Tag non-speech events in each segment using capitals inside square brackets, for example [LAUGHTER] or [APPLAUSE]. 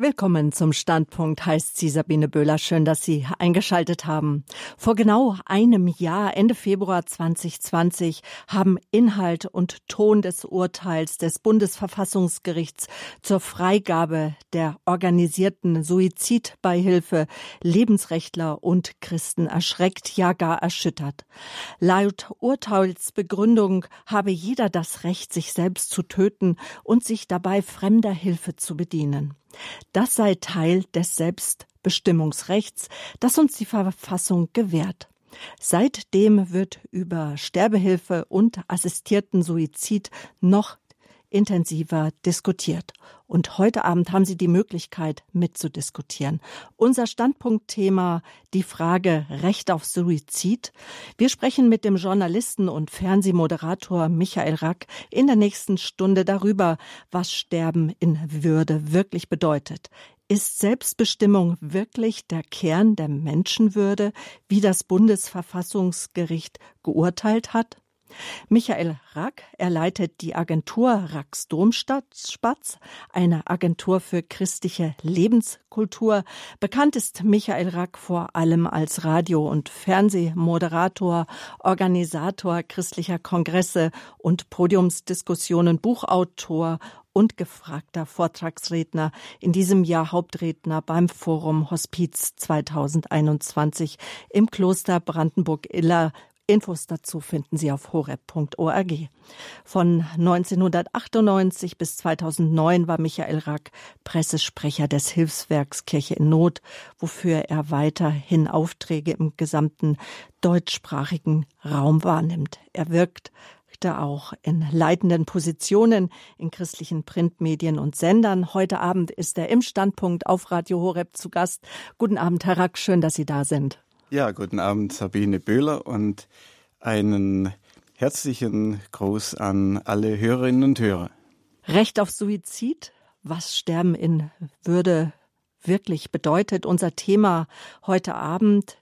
Willkommen zum Standpunkt, heißt sie Sabine Böhler. Schön, dass Sie eingeschaltet haben. Vor genau einem Jahr, Ende Februar 2020, haben Inhalt und Ton des Urteils des Bundesverfassungsgerichts zur Freigabe der organisierten Suizidbeihilfe Lebensrechtler und Christen erschreckt, ja gar erschüttert. Laut Urteilsbegründung habe jeder das Recht, sich selbst zu töten und sich dabei fremder Hilfe zu bedienen. Das sei Teil des Selbstbestimmungsrechts, das uns die Verfassung gewährt. Seitdem wird über Sterbehilfe und assistierten Suizid noch intensiver diskutiert. Und heute Abend haben Sie die Möglichkeit mitzudiskutieren. Unser Standpunktthema die Frage Recht auf Suizid. Wir sprechen mit dem Journalisten und Fernsehmoderator Michael Rack in der nächsten Stunde darüber, was Sterben in Würde wirklich bedeutet. Ist Selbstbestimmung wirklich der Kern der Menschenwürde, wie das Bundesverfassungsgericht geurteilt hat? Michael Rack, er leitet die Agentur Racks Domspatz, eine Agentur für christliche Lebenskultur. Bekannt ist Michael Rack vor allem als Radio- und Fernsehmoderator, Organisator christlicher Kongresse und Podiumsdiskussionen, Buchautor und gefragter Vortragsredner, in diesem Jahr Hauptredner beim Forum Hospiz 2021 im Kloster Brandenburg-Iller Infos dazu finden Sie auf horeb.org. Von 1998 bis 2009 war Michael Rack Pressesprecher des Hilfswerks Kirche in Not, wofür er weiterhin Aufträge im gesamten deutschsprachigen Raum wahrnimmt. Er wirkt auch in leitenden Positionen in christlichen Printmedien und Sendern. Heute Abend ist er im Standpunkt auf Radio Horeb zu Gast. Guten Abend, Herr Rack, schön, dass Sie da sind. Ja, guten Abend, Sabine Böhler und einen herzlichen Gruß an alle Hörerinnen und Hörer. Recht auf Suizid, was Sterben in Würde wirklich bedeutet. Unser Thema heute Abend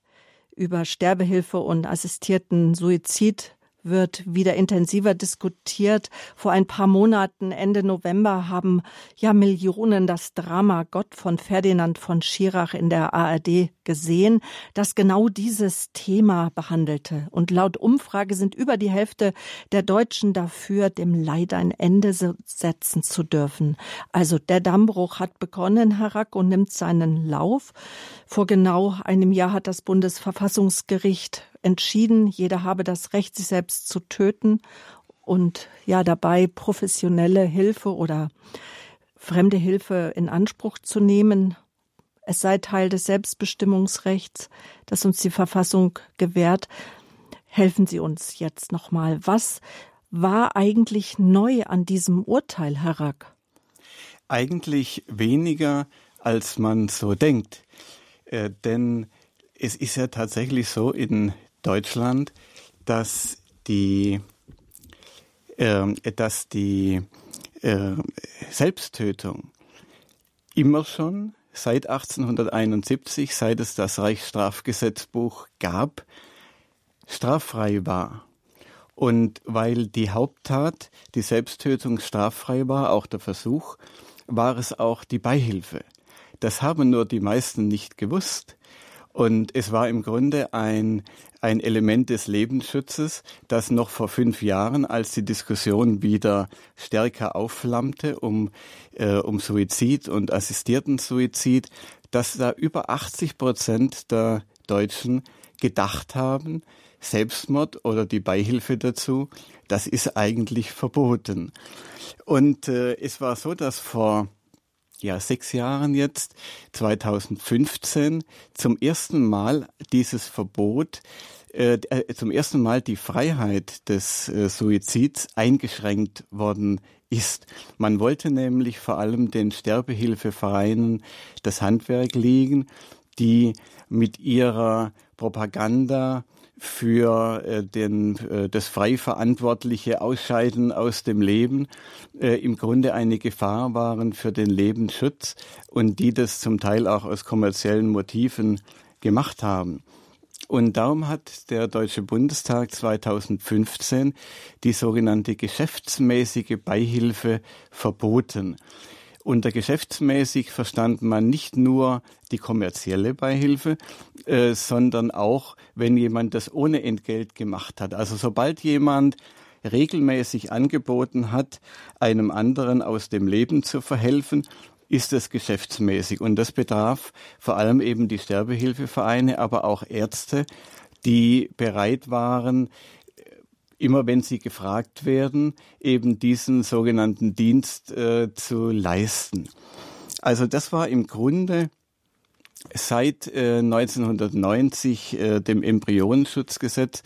über Sterbehilfe und assistierten Suizid wird wieder intensiver diskutiert. Vor ein paar Monaten, Ende November, haben ja Millionen das Drama Gott von Ferdinand von Schirach in der ARD gesehen, das genau dieses Thema behandelte. Und laut Umfrage sind über die Hälfte der Deutschen dafür, dem Leid ein Ende setzen zu dürfen. Also der Dammbruch hat begonnen, Herr Rack, und nimmt seinen Lauf. Vor genau einem Jahr hat das Bundesverfassungsgericht entschieden, jeder habe das Recht, sich selbst zu töten und ja dabei professionelle Hilfe oder fremde Hilfe in Anspruch zu nehmen. Es sei Teil des Selbstbestimmungsrechts, das uns die Verfassung gewährt. Helfen Sie uns jetzt nochmal. Was war eigentlich neu an diesem Urteil, Herr Rack? Eigentlich weniger, als man so denkt. Äh, denn es ist ja tatsächlich so, in Deutschland, dass die, äh, dass die äh, Selbsttötung immer schon seit 1871, seit es das Reichsstrafgesetzbuch gab, straffrei war. Und weil die Haupttat, die Selbsttötung straffrei war, auch der Versuch, war es auch die Beihilfe. Das haben nur die meisten nicht gewusst. Und es war im Grunde ein, ein Element des Lebensschutzes, das noch vor fünf Jahren, als die Diskussion wieder stärker aufflammte um, äh, um Suizid und assistierten Suizid, dass da über 80 Prozent der Deutschen gedacht haben, Selbstmord oder die Beihilfe dazu, das ist eigentlich verboten. Und äh, es war so, dass vor ja, sechs Jahren jetzt, 2015, zum ersten Mal dieses Verbot, äh, äh, zum ersten Mal die Freiheit des äh, Suizids eingeschränkt worden ist. Man wollte nämlich vor allem den Sterbehilfevereinen das Handwerk legen, die mit ihrer Propaganda für äh, den, äh, das frei verantwortliche Ausscheiden aus dem Leben äh, im Grunde eine Gefahr waren für den Lebensschutz und die das zum Teil auch aus kommerziellen Motiven gemacht haben. Und darum hat der Deutsche Bundestag 2015 die sogenannte geschäftsmäßige Beihilfe verboten. Unter geschäftsmäßig verstand man nicht nur die kommerzielle Beihilfe, äh, sondern auch, wenn jemand das ohne Entgelt gemacht hat. Also sobald jemand regelmäßig angeboten hat, einem anderen aus dem Leben zu verhelfen, ist es geschäftsmäßig. Und das betraf vor allem eben die Sterbehilfevereine, aber auch Ärzte, die bereit waren, immer wenn sie gefragt werden, eben diesen sogenannten Dienst äh, zu leisten. Also das war im Grunde seit äh, 1990 äh, dem Embryonenschutzgesetz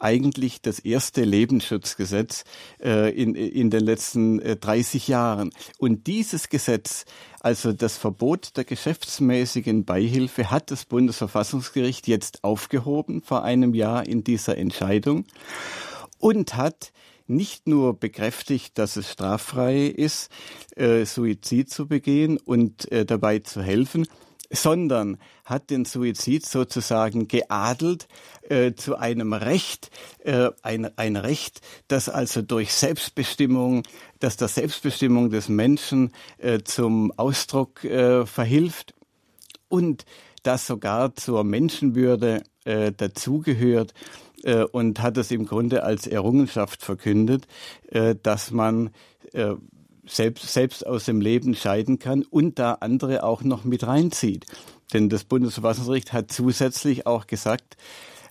eigentlich das erste Lebensschutzgesetz äh, in, in den letzten äh, 30 Jahren. Und dieses Gesetz, also das Verbot der geschäftsmäßigen Beihilfe, hat das Bundesverfassungsgericht jetzt aufgehoben vor einem Jahr in dieser Entscheidung und hat nicht nur bekräftigt, dass es straffrei ist, äh, Suizid zu begehen und äh, dabei zu helfen, sondern hat den Suizid sozusagen geadelt äh, zu einem Recht, äh, ein, ein Recht, das also durch Selbstbestimmung, das der Selbstbestimmung des Menschen äh, zum Ausdruck äh, verhilft und das sogar zur Menschenwürde äh, dazugehört äh, und hat es im Grunde als Errungenschaft verkündet, äh, dass man äh, selbst, selbst aus dem Leben scheiden kann und da andere auch noch mit reinzieht. Denn das Bundesverfassungsgericht hat zusätzlich auch gesagt,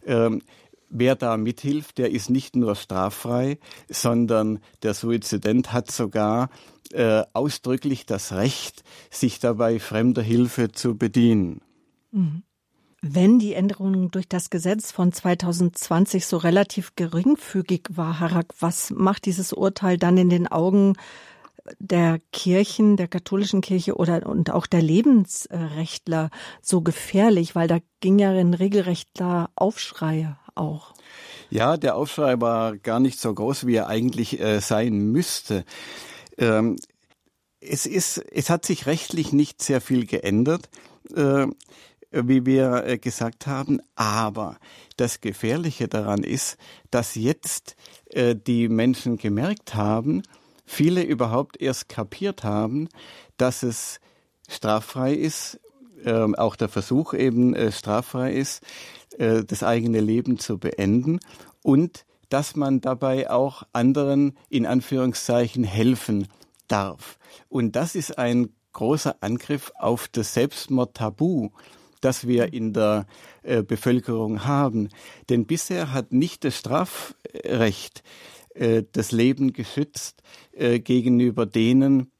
ähm, wer da mithilft, der ist nicht nur straffrei, sondern der Suizident hat sogar äh, ausdrücklich das Recht, sich dabei fremder Hilfe zu bedienen. Mhm. Wenn die Änderung durch das Gesetz von 2020 so relativ geringfügig war, Harak, was macht dieses Urteil dann in den Augen der Kirchen, der katholischen Kirche oder und auch der Lebensrechtler so gefährlich, weil da ging ja ein regelrechter Aufschrei auch. Ja, der Aufschrei war gar nicht so groß, wie er eigentlich äh, sein müsste. Ähm, es ist, es hat sich rechtlich nicht sehr viel geändert. Äh, wie wir äh, gesagt haben. Aber das Gefährliche daran ist, dass jetzt äh, die Menschen gemerkt haben, viele überhaupt erst kapiert haben, dass es straffrei ist, ähm, auch der Versuch eben äh, straffrei ist, das eigene Leben zu beenden und dass man dabei auch anderen in Anführungszeichen helfen darf. Und das ist ein großer Angriff auf das Selbstmordtabu, das wir in der äh, Bevölkerung haben. Denn bisher hat nicht das Strafrecht äh, das Leben geschützt äh, gegenüber denen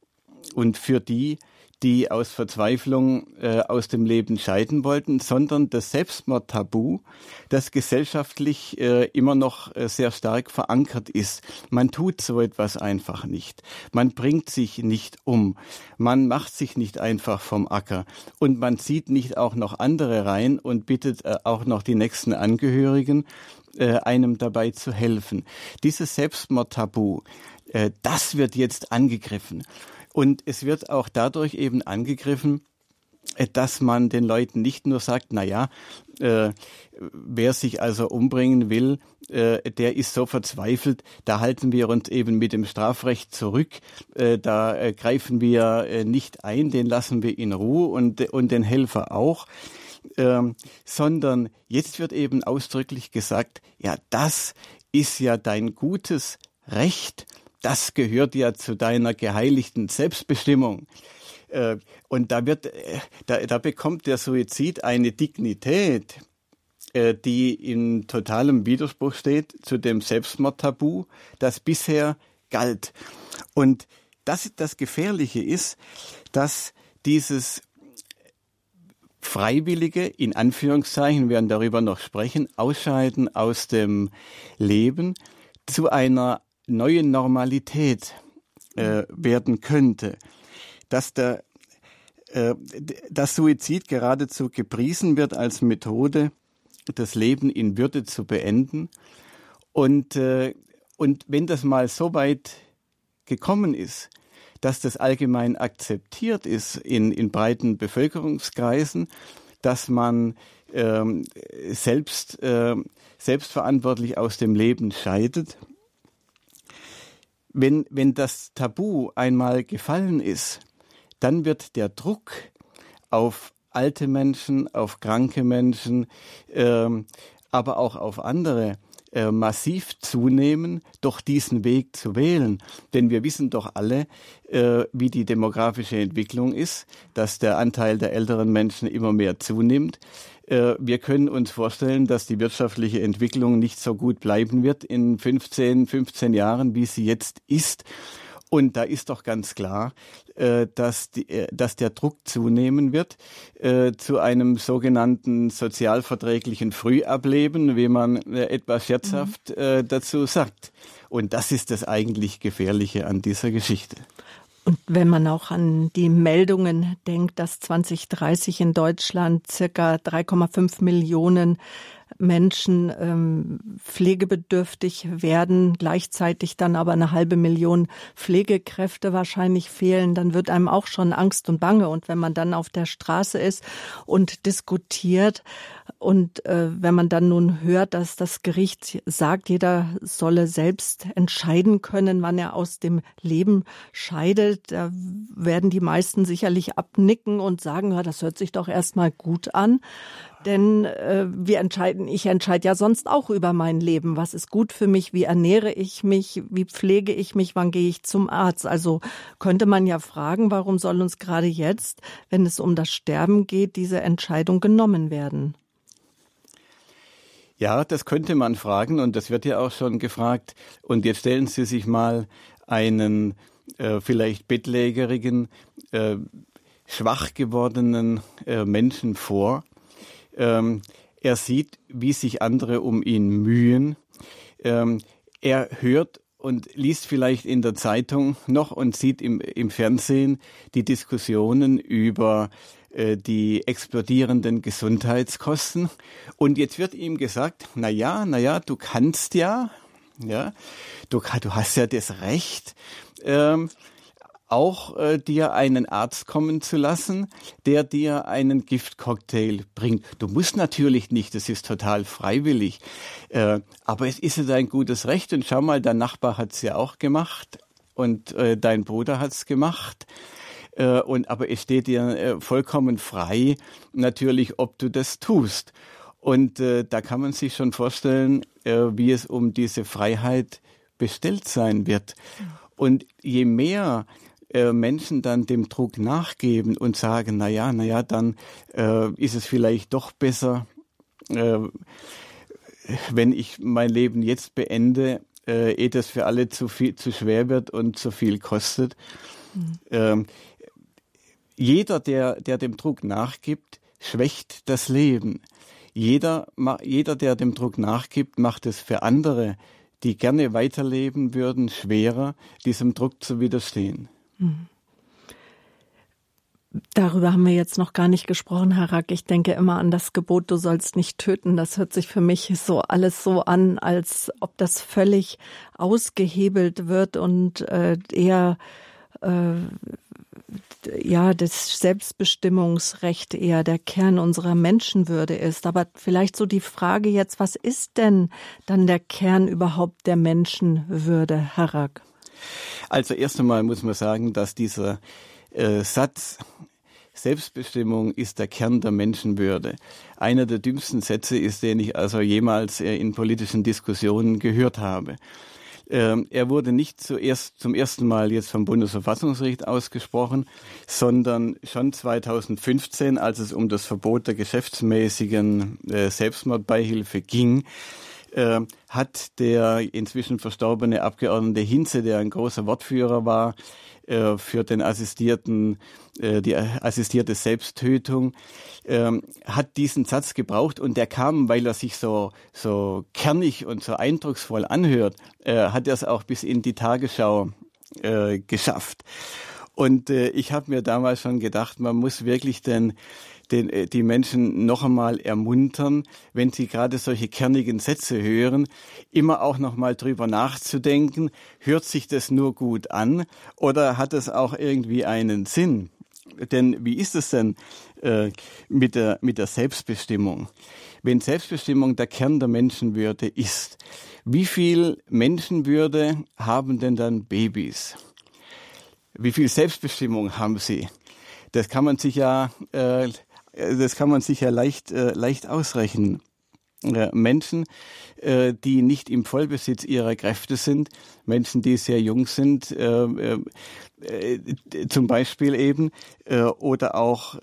und für die, die aus Verzweiflung äh, aus dem Leben scheiden wollten, sondern das Selbstmordtabu, das gesellschaftlich äh, immer noch äh, sehr stark verankert ist. Man tut so etwas einfach nicht. Man bringt sich nicht um. Man macht sich nicht einfach vom Acker. Und man zieht nicht auch noch andere rein und bittet äh, auch noch die nächsten Angehörigen, äh, einem dabei zu helfen. Dieses Selbstmordtabu, äh, das wird jetzt angegriffen. Und es wird auch dadurch eben angegriffen, äh, dass man den Leuten nicht nur sagt, na ja, äh, wer sich also umbringen will, äh, der ist so verzweifelt, da halten wir uns eben mit dem Strafrecht zurück, äh, da äh, greifen wir äh, nicht ein, den lassen wir in Ruhe und, und den Helfer auch. Ähm, sondern jetzt wird eben ausdrücklich gesagt, ja, das ist ja dein gutes Recht, das gehört ja zu deiner geheiligten Selbstbestimmung. Äh, und da wird, äh, da, da bekommt der Suizid eine Dignität, äh, die in totalem Widerspruch steht zu dem Selbstmordtabu, das bisher galt. Und das, das Gefährliche ist, dass dieses Freiwillige, in Anführungszeichen, werden darüber noch sprechen, Ausscheiden aus dem Leben zu einer neue Normalität äh, werden könnte, dass der äh, dass Suizid geradezu gepriesen wird als Methode, das Leben in Würde zu beenden. Und, äh, und wenn das mal so weit gekommen ist, dass das allgemein akzeptiert ist in, in breiten Bevölkerungskreisen, dass man ähm, selbst, äh, selbstverantwortlich aus dem Leben scheidet, wenn, wenn das Tabu einmal gefallen ist, dann wird der Druck auf alte Menschen, auf kranke Menschen, ähm, aber auch auf andere äh, massiv zunehmen, doch diesen Weg zu wählen. Denn wir wissen doch alle, äh, wie die demografische Entwicklung ist, dass der Anteil der älteren Menschen immer mehr zunimmt. Äh, wir können uns vorstellen, dass die wirtschaftliche Entwicklung nicht so gut bleiben wird in 15, 15 Jahren, wie sie jetzt ist. Und da ist doch ganz klar, äh, dass, die, äh, dass der Druck zunehmen wird äh, zu einem sogenannten sozialverträglichen Frühableben, wie man etwas scherzhaft mhm. dazu sagt. Und das ist das eigentlich Gefährliche an dieser Geschichte. Und wenn man auch an die Meldungen denkt, dass 2030 in Deutschland circa 3,5 Millionen Menschen ähm, pflegebedürftig werden, gleichzeitig dann aber eine halbe Million Pflegekräfte wahrscheinlich fehlen, dann wird einem auch schon Angst und Bange. Und wenn man dann auf der Straße ist und diskutiert und äh, wenn man dann nun hört, dass das Gericht sagt, jeder solle selbst entscheiden können, wann er aus dem Leben scheidet, da werden die meisten sicherlich abnicken und sagen, ja, das hört sich doch erstmal gut an. Denn äh, wir entscheiden, ich entscheide ja sonst auch über mein Leben. Was ist gut für mich? Wie ernähre ich mich? Wie pflege ich mich? Wann gehe ich zum Arzt? Also könnte man ja fragen, warum soll uns gerade jetzt, wenn es um das Sterben geht, diese Entscheidung genommen werden? Ja, das könnte man fragen und das wird ja auch schon gefragt. Und jetzt stellen Sie sich mal einen äh, vielleicht bettlägerigen, äh, schwach gewordenen äh, Menschen vor, ähm, er sieht, wie sich andere um ihn mühen. Ähm, er hört und liest vielleicht in der Zeitung noch und sieht im, im Fernsehen die Diskussionen über äh, die explodierenden Gesundheitskosten. Und jetzt wird ihm gesagt, na ja, na ja, du kannst ja, ja, du, du hast ja das Recht, ähm, auch äh, dir einen Arzt kommen zu lassen, der dir einen Giftcocktail bringt. Du musst natürlich nicht, das ist total freiwillig, äh, aber es ist ein gutes Recht und schau mal, dein Nachbar hat's ja auch gemacht und äh, dein Bruder hat's gemacht. Äh, und aber es steht dir äh, vollkommen frei, natürlich, ob du das tust. Und äh, da kann man sich schon vorstellen, äh, wie es um diese Freiheit bestellt sein wird. Und je mehr äh, Menschen dann dem Druck nachgeben und sagen, na ja, na ja, dann äh, ist es vielleicht doch besser, äh, wenn ich mein Leben jetzt beende, äh, ehe das für alle zu viel, zu schwer wird und zu viel kostet. Mhm. Ähm, jeder, der, der dem Druck nachgibt, schwächt das Leben. Jeder, jeder, der dem Druck nachgibt, macht es für andere, die gerne weiterleben würden, schwerer, diesem Druck zu widerstehen. Darüber haben wir jetzt noch gar nicht gesprochen, Herr Rack. Ich denke immer an das Gebot, du sollst nicht töten. Das hört sich für mich so alles so an, als ob das völlig ausgehebelt wird und äh, eher äh, ja das Selbstbestimmungsrecht eher der Kern unserer Menschenwürde ist. Aber vielleicht so die Frage jetzt, was ist denn dann der Kern überhaupt der Menschenwürde, Herr Rack? Also erst einmal muss man sagen, dass dieser äh, Satz Selbstbestimmung ist der Kern der Menschenwürde. Einer der dümmsten Sätze ist, den ich also jemals äh, in politischen Diskussionen gehört habe. Ähm, er wurde nicht zuerst zum ersten Mal jetzt vom Bundesverfassungsgericht ausgesprochen, sondern schon 2015, als es um das Verbot der geschäftsmäßigen äh, Selbstmordbeihilfe ging, äh, hat der inzwischen verstorbene Abgeordnete Hinze, der ein großer Wortführer war, äh, für den assistierten, äh, die assistierte Selbsttötung, ähm, hat diesen Satz gebraucht und der kam, weil er sich so, so kernig und so eindrucksvoll anhört, äh, hat er es auch bis in die Tagesschau geschafft. Und äh, ich habe mir damals schon gedacht, man muss wirklich den den, äh, die Menschen noch einmal ermuntern, wenn sie gerade solche kernigen Sätze hören, immer auch noch mal drüber nachzudenken, hört sich das nur gut an oder hat es auch irgendwie einen Sinn? Denn wie ist es denn äh, mit, der, mit der Selbstbestimmung? Wenn Selbstbestimmung der Kern der Menschenwürde ist, wie viel Menschenwürde haben denn dann Babys? Wie viel Selbstbestimmung haben sie? Das kann man sich ja, äh, das kann man sich ja leicht, äh, leicht ausrechnen. Äh, Menschen, äh, die nicht im Vollbesitz ihrer Kräfte sind, Menschen, die sehr jung sind, äh, zum Beispiel eben, oder auch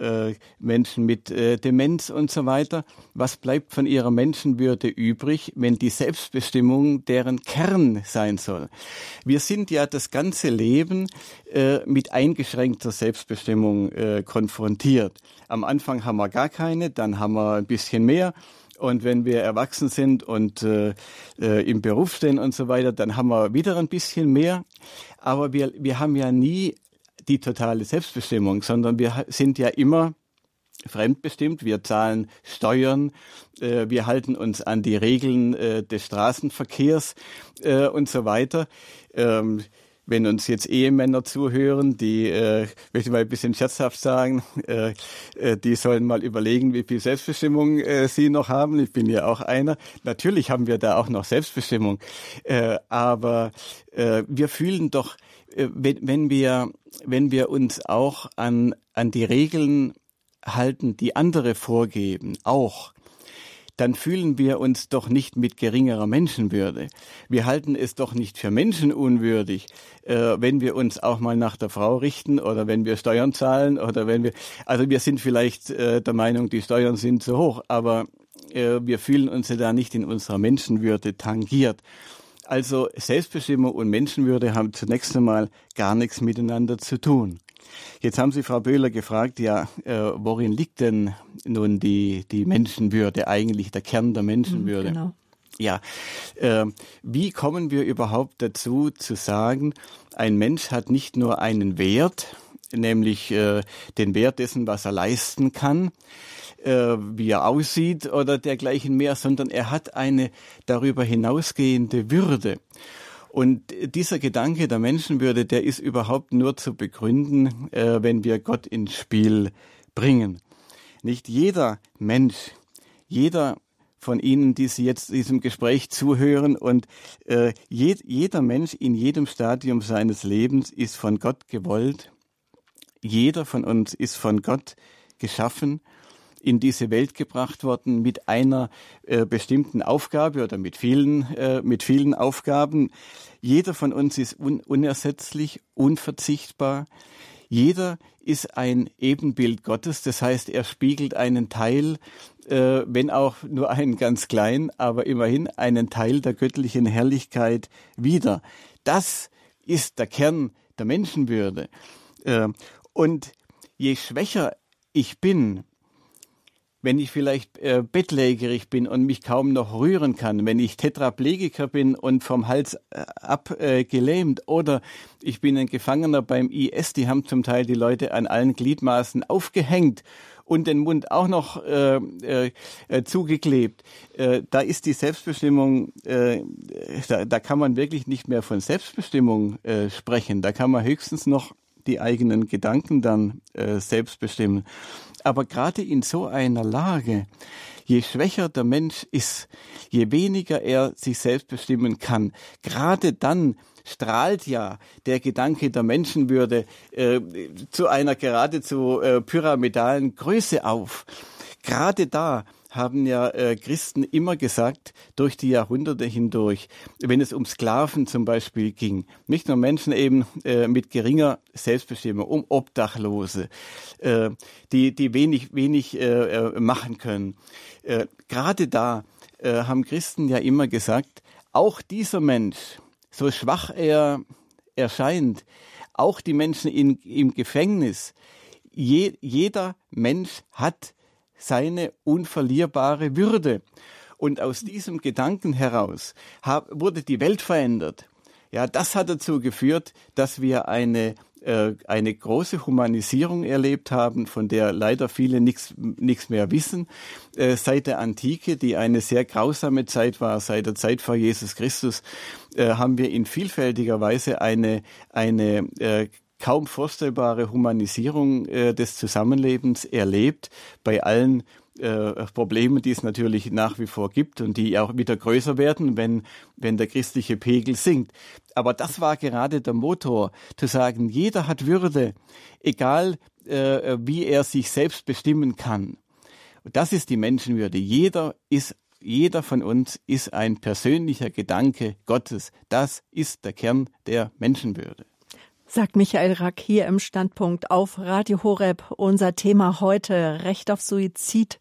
Menschen mit Demenz und so weiter. Was bleibt von ihrer Menschenwürde übrig, wenn die Selbstbestimmung deren Kern sein soll? Wir sind ja das ganze Leben mit eingeschränkter Selbstbestimmung konfrontiert. Am Anfang haben wir gar keine, dann haben wir ein bisschen mehr und wenn wir erwachsen sind und äh, äh, im Beruf stehen und so weiter, dann haben wir wieder ein bisschen mehr. Aber wir, wir haben ja nie die totale Selbstbestimmung, sondern wir sind ja immer fremdbestimmt. Wir zahlen Steuern, äh, wir halten uns an die Regeln äh, des Straßenverkehrs äh, und so weiter. Ähm, wenn uns jetzt Ehemänner zuhören, die, äh, möchte ich mal ein bisschen scherzhaft sagen, äh, äh, die sollen mal überlegen, wie viel Selbstbestimmung äh, sie noch haben. Ich bin ja auch einer. Natürlich haben wir da auch noch Selbstbestimmung, äh, aber äh, wir fühlen doch, äh, wenn, wenn wir, wenn wir uns auch an an die Regeln halten, die andere vorgeben, auch dann fühlen wir uns doch nicht mit geringerer Menschenwürde. Wir halten es doch nicht für menschenunwürdig, äh, wenn wir uns auch mal nach der Frau richten oder wenn wir Steuern zahlen oder wenn wir, also wir sind vielleicht äh, der Meinung, die Steuern sind zu hoch, aber äh, wir fühlen uns ja da nicht in unserer Menschenwürde tangiert. Also Selbstbestimmung und Menschenwürde haben zunächst einmal gar nichts miteinander zu tun. Jetzt haben Sie, Frau Böhler, gefragt, ja, äh, worin liegt denn nun die, die Menschenwürde, eigentlich der Kern der Menschenwürde? Genau. Ja, äh, wie kommen wir überhaupt dazu zu sagen, ein Mensch hat nicht nur einen Wert, nämlich äh, den Wert dessen, was er leisten kann, äh, wie er aussieht oder dergleichen mehr, sondern er hat eine darüber hinausgehende Würde. Und dieser Gedanke der Menschenwürde, der ist überhaupt nur zu begründen, äh, wenn wir Gott ins Spiel bringen. Nicht jeder Mensch, jeder von Ihnen, die Sie jetzt diesem Gespräch zuhören und äh, je, jeder Mensch in jedem Stadium seines Lebens ist von Gott gewollt. Jeder von uns ist von Gott geschaffen in diese Welt gebracht worden mit einer äh, bestimmten Aufgabe oder mit vielen, äh, mit vielen Aufgaben. Jeder von uns ist un unersetzlich, unverzichtbar. Jeder ist ein Ebenbild Gottes, das heißt, er spiegelt einen Teil, äh, wenn auch nur einen ganz kleinen, aber immerhin einen Teil der göttlichen Herrlichkeit wider. Das ist der Kern der Menschenwürde. Äh, und je schwächer ich bin, wenn ich vielleicht äh, bettlägerig bin und mich kaum noch rühren kann, wenn ich Tetraplegiker bin und vom Hals äh, ab äh, oder ich bin ein Gefangener beim IS, die haben zum Teil die Leute an allen Gliedmaßen aufgehängt und den Mund auch noch äh, äh, äh zugeklebt. Äh, da ist die Selbstbestimmung, äh, da, da kann man wirklich nicht mehr von Selbstbestimmung äh, sprechen. Da kann man höchstens noch die eigenen Gedanken dann äh, selbst bestimmen. Aber gerade in so einer Lage, je schwächer der Mensch ist, je weniger er sich selbst bestimmen kann, gerade dann strahlt ja der Gedanke der Menschenwürde äh, zu einer geradezu äh, pyramidalen Größe auf. Gerade da haben ja äh, Christen immer gesagt, durch die Jahrhunderte hindurch, wenn es um Sklaven zum Beispiel ging, nicht nur Menschen eben äh, mit geringer Selbstbestimmung, um Obdachlose, äh, die, die wenig, wenig äh, äh, machen können. Äh, gerade da haben Christen ja immer gesagt, auch dieser Mensch, so schwach er erscheint, auch die Menschen in, im Gefängnis, je, jeder Mensch hat seine unverlierbare Würde. Und aus diesem Gedanken heraus wurde die Welt verändert. Ja, das hat dazu geführt, dass wir eine äh, eine große Humanisierung erlebt haben, von der leider viele nichts mehr wissen, äh, seit der Antike, die eine sehr grausame Zeit war, seit der Zeit vor Jesus Christus, äh, haben wir in vielfältiger Weise eine, eine äh, kaum vorstellbare Humanisierung äh, des Zusammenlebens erlebt, bei allen äh, Problemen, die es natürlich nach wie vor gibt und die auch wieder größer werden, wenn, wenn der christliche Pegel sinkt. Aber das war gerade der Motor, zu sagen, jeder hat Würde, egal äh, wie er sich selbst bestimmen kann. Das ist die Menschenwürde. Jeder ist jeder von uns ist ein persönlicher Gedanke Gottes. Das ist der Kern der Menschenwürde. Sagt Michael Rack hier im Standpunkt auf Radio Horeb. Unser Thema heute Recht auf Suizid.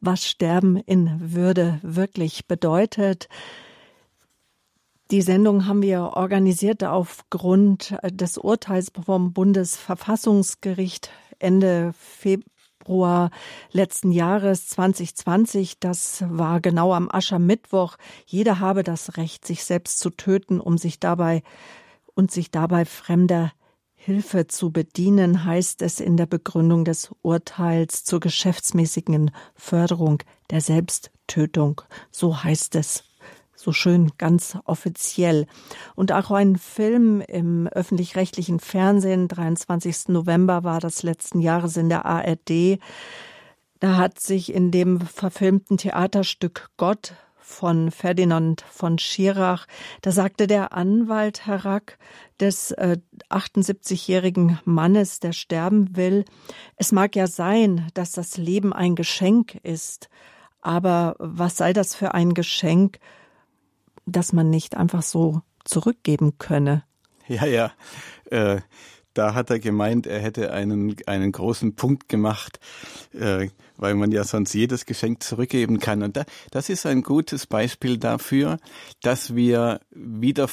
Was Sterben in Würde wirklich bedeutet. Die Sendung haben wir organisiert aufgrund des Urteils vom Bundesverfassungsgericht Ende Februar letzten Jahres 2020. Das war genau am Aschermittwoch. Jeder habe das Recht, sich selbst zu töten, um sich dabei und sich dabei fremder Hilfe zu bedienen, heißt es in der Begründung des Urteils zur geschäftsmäßigen Förderung der Selbsttötung. So heißt es so schön ganz offiziell. Und auch ein Film im öffentlich-rechtlichen Fernsehen, 23. November war das letzten Jahres in der ARD. Da hat sich in dem verfilmten Theaterstück Gott von Ferdinand von Schirach, da sagte der Anwalt Herr Rack des äh, 78-jährigen Mannes, der sterben will, es mag ja sein, dass das Leben ein Geschenk ist, aber was sei das für ein Geschenk, dass man nicht einfach so zurückgeben könne. Ja, ja. Äh, da hat er gemeint, er hätte einen, einen großen Punkt gemacht, äh, weil man ja sonst jedes Geschenk zurückgeben kann. Und da, das ist ein gutes Beispiel dafür, dass wir wieder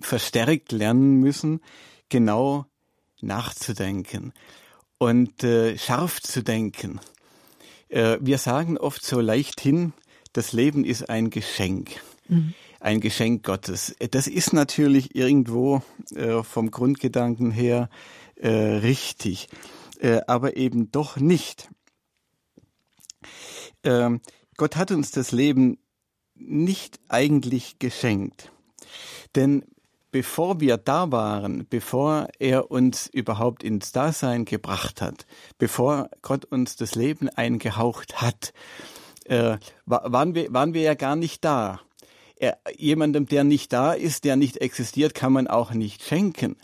verstärkt lernen müssen, genau nachzudenken und äh, scharf zu denken. Äh, wir sagen oft so leichthin, das Leben ist ein Geschenk. Mhm ein Geschenk Gottes. Das ist natürlich irgendwo äh, vom Grundgedanken her äh, richtig, äh, aber eben doch nicht. Ähm, Gott hat uns das Leben nicht eigentlich geschenkt. Denn bevor wir da waren, bevor er uns überhaupt ins Dasein gebracht hat, bevor Gott uns das Leben eingehaucht hat, äh, waren, wir, waren wir ja gar nicht da er, jemandem, der nicht da ist, der nicht existiert, kann man auch nicht schenken.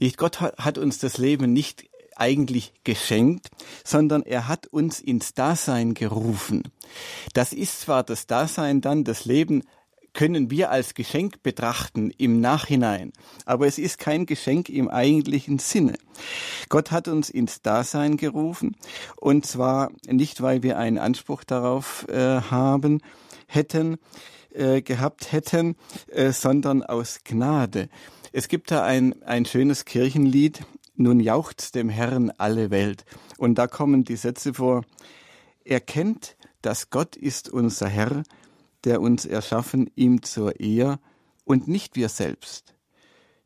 Nicht Gott hat, hat uns das Leben nicht eigentlich geschenkt, sondern er hat uns ins Dasein gerufen. Das ist zwar das Dasein dann, das Leben können wir als Geschenk betrachten im Nachhinein, aber es ist kein Geschenk im eigentlichen Sinne. Gott hat uns ins Dasein gerufen und zwar nicht, weil wir einen Anspruch darauf äh, haben hätten, äh, gehabt hätten, äh, sondern aus Gnade. Es gibt da ein, ein schönes Kirchenlied, nun jauchzt dem Herrn alle Welt. Und da kommen die Sätze vor, er kennt, dass Gott ist unser Herr, der uns erschaffen, ihm zur Ehr und nicht wir selbst.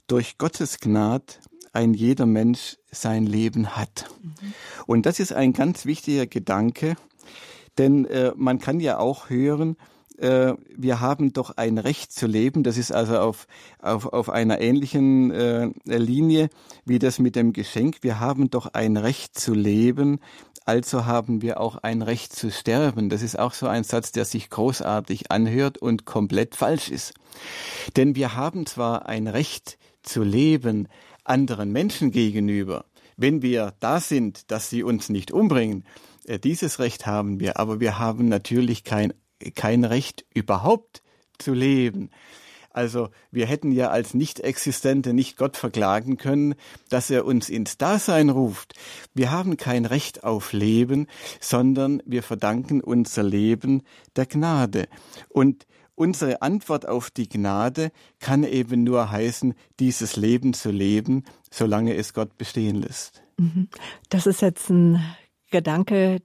Durch Gottes Gnad ein jeder Mensch sein Leben hat. Mhm. Und das ist ein ganz wichtiger Gedanke, denn äh, man kann ja auch hören, äh, wir haben doch ein Recht zu leben. Das ist also auf, auf, auf einer ähnlichen äh, Linie wie das mit dem Geschenk. Wir haben doch ein Recht zu leben, also haben wir auch ein Recht zu sterben. Das ist auch so ein Satz, der sich großartig anhört und komplett falsch ist. Denn wir haben zwar ein Recht zu leben anderen Menschen gegenüber, wenn wir da sind, dass sie uns nicht umbringen, äh, dieses Recht haben wir, aber wir haben natürlich kein kein Recht überhaupt zu leben. Also wir hätten ja als Nicht-Existente nicht Gott verklagen können, dass er uns ins Dasein ruft. Wir haben kein Recht auf Leben, sondern wir verdanken unser Leben der Gnade. Und unsere Antwort auf die Gnade kann eben nur heißen, dieses Leben zu leben, solange es Gott bestehen lässt. Mhm. Das ist jetzt ein Gedanke,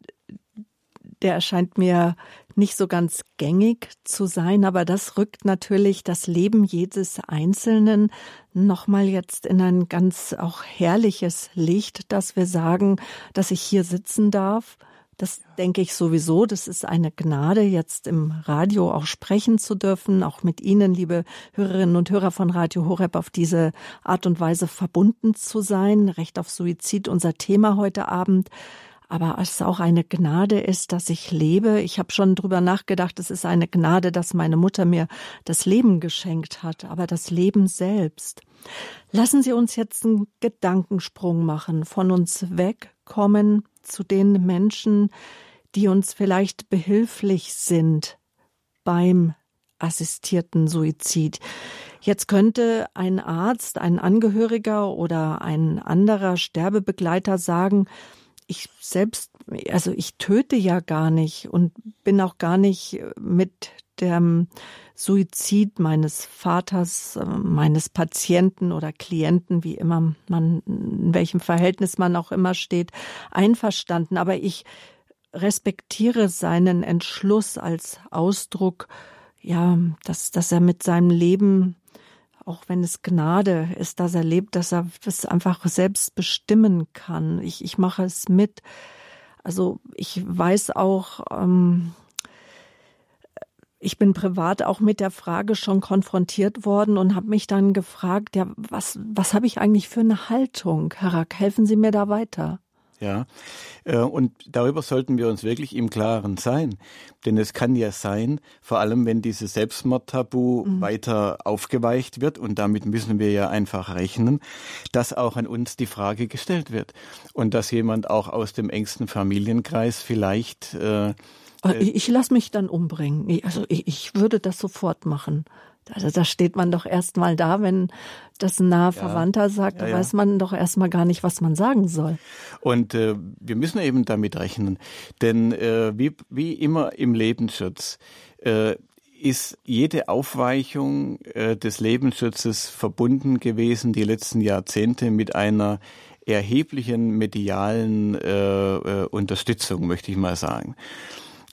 der erscheint mir nicht so ganz gängig zu sein, aber das rückt natürlich das Leben jedes Einzelnen nochmal jetzt in ein ganz auch herrliches Licht, dass wir sagen, dass ich hier sitzen darf. Das denke ich sowieso. Das ist eine Gnade, jetzt im Radio auch sprechen zu dürfen, auch mit Ihnen, liebe Hörerinnen und Hörer von Radio Horeb, auf diese Art und Weise verbunden zu sein. Recht auf Suizid, unser Thema heute Abend aber es auch eine Gnade ist, dass ich lebe. Ich habe schon drüber nachgedacht, es ist eine Gnade, dass meine Mutter mir das Leben geschenkt hat, aber das Leben selbst. Lassen Sie uns jetzt einen Gedankensprung machen von uns weg, kommen zu den Menschen, die uns vielleicht behilflich sind beim assistierten Suizid. Jetzt könnte ein Arzt, ein Angehöriger oder ein anderer Sterbebegleiter sagen, ich selbst, also ich töte ja gar nicht und bin auch gar nicht mit dem Suizid meines Vaters, meines Patienten oder Klienten, wie immer man, in welchem Verhältnis man auch immer steht, einverstanden. Aber ich respektiere seinen Entschluss als Ausdruck, ja, dass, dass er mit seinem Leben auch wenn es Gnade ist, dass er lebt, dass er das einfach selbst bestimmen kann. Ich, ich mache es mit. Also ich weiß auch, ähm, ich bin privat auch mit der Frage schon konfrontiert worden und habe mich dann gefragt, ja, was, was habe ich eigentlich für eine Haltung? Herr Rack, helfen Sie mir da weiter? Ja, äh, und darüber sollten wir uns wirklich im Klaren sein. Denn es kann ja sein, vor allem wenn dieses Selbstmordtabu mhm. weiter aufgeweicht wird, und damit müssen wir ja einfach rechnen, dass auch an uns die Frage gestellt wird. Und dass jemand auch aus dem engsten Familienkreis vielleicht äh, äh ich, ich lasse mich dann umbringen. Also ich, ich würde das sofort machen. Also da steht man doch erst mal da, wenn das ein naher Verwandter sagt, ja, ja. da weiß man doch erst mal gar nicht, was man sagen soll. Und äh, wir müssen eben damit rechnen, denn äh, wie, wie immer im Lebensschutz äh, ist jede Aufweichung äh, des Lebensschutzes verbunden gewesen die letzten Jahrzehnte mit einer erheblichen medialen äh, äh, Unterstützung, möchte ich mal sagen.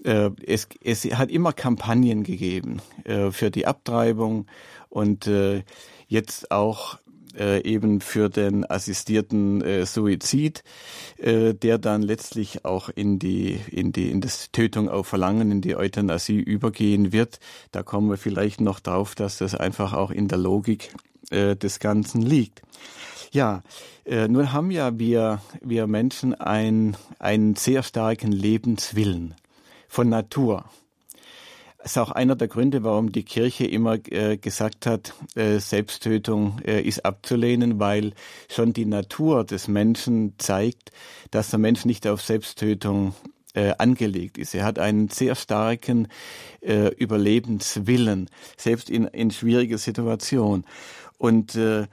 Äh, es, es hat immer Kampagnen gegeben äh, für die Abtreibung und äh, jetzt auch eben für den assistierten Suizid, der dann letztlich auch in die in die in das Tötung auf Verlangen in die Euthanasie übergehen wird. Da kommen wir vielleicht noch drauf, dass das einfach auch in der Logik des Ganzen liegt. Ja, nun haben ja wir wir Menschen ein, einen sehr starken Lebenswillen von Natur. Das ist auch einer der Gründe, warum die Kirche immer äh, gesagt hat, äh, Selbsttötung äh, ist abzulehnen, weil schon die Natur des Menschen zeigt, dass der Mensch nicht auf Selbsttötung äh, angelegt ist. Er hat einen sehr starken äh, Überlebenswillen, selbst in, in schwieriger Situation. Und äh,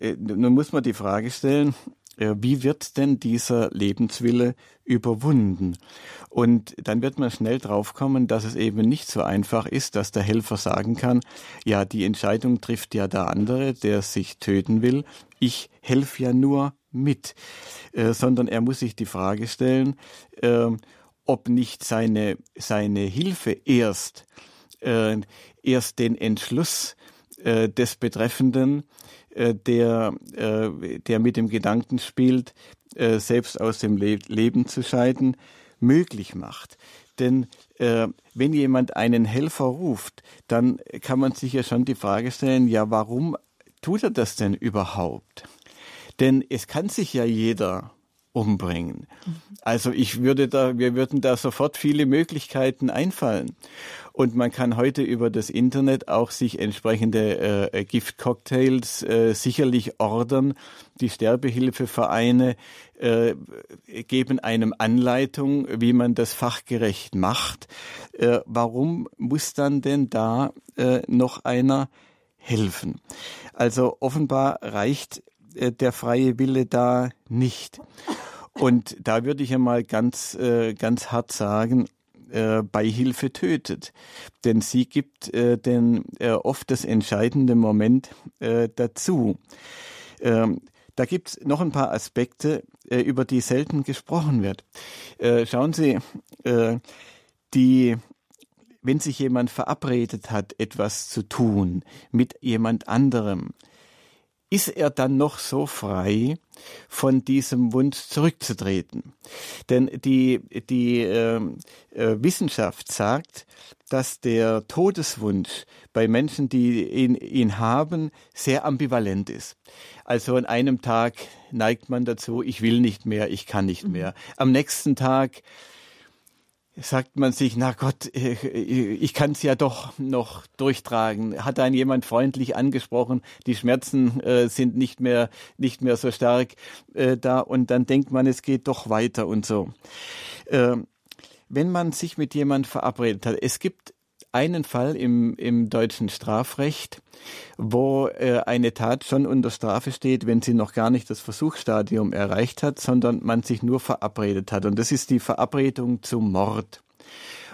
nun muss man die Frage stellen, wie wird denn dieser Lebenswille überwunden? Und dann wird man schnell draufkommen, dass es eben nicht so einfach ist, dass der Helfer sagen kann, ja, die Entscheidung trifft ja der andere, der sich töten will. Ich helfe ja nur mit, äh, sondern er muss sich die Frage stellen, äh, ob nicht seine, seine Hilfe erst, äh, erst den Entschluss äh, des Betreffenden äh, der, äh, der mit dem Gedanken spielt, selbst aus dem Le Leben zu scheiden, möglich macht. Denn äh, wenn jemand einen Helfer ruft, dann kann man sich ja schon die Frage stellen, ja, warum tut er das denn überhaupt? Denn es kann sich ja jeder umbringen. Also ich würde da, wir würden da sofort viele Möglichkeiten einfallen. Und man kann heute über das Internet auch sich entsprechende äh, Giftcocktails äh, sicherlich ordern. Die Sterbehilfevereine äh, geben einem Anleitung, wie man das fachgerecht macht. Äh, warum muss dann denn da äh, noch einer helfen? Also offenbar reicht äh, der freie Wille da nicht. Und da würde ich ja mal ganz, äh, ganz hart sagen, äh, Beihilfe tötet. Denn sie gibt äh, den, äh, oft das entscheidende Moment äh, dazu. Ähm, da gibt's noch ein paar Aspekte, äh, über die selten gesprochen wird. Äh, schauen Sie, äh, die, wenn sich jemand verabredet hat, etwas zu tun mit jemand anderem, ist er dann noch so frei, von diesem Wunsch zurückzutreten? Denn die, die äh, äh, Wissenschaft sagt, dass der Todeswunsch bei Menschen, die ihn, ihn haben, sehr ambivalent ist. Also an einem Tag neigt man dazu, ich will nicht mehr, ich kann nicht mhm. mehr. Am nächsten Tag sagt man sich, na Gott, ich kann es ja doch noch durchtragen. Hat einen jemand freundlich angesprochen, die Schmerzen äh, sind nicht mehr, nicht mehr so stark äh, da und dann denkt man, es geht doch weiter und so. Äh, wenn man sich mit jemand verabredet hat, es gibt einen Fall im, im deutschen Strafrecht, wo äh, eine Tat schon unter Strafe steht, wenn sie noch gar nicht das Versuchsstadium erreicht hat, sondern man sich nur verabredet hat. Und das ist die Verabredung zum Mord.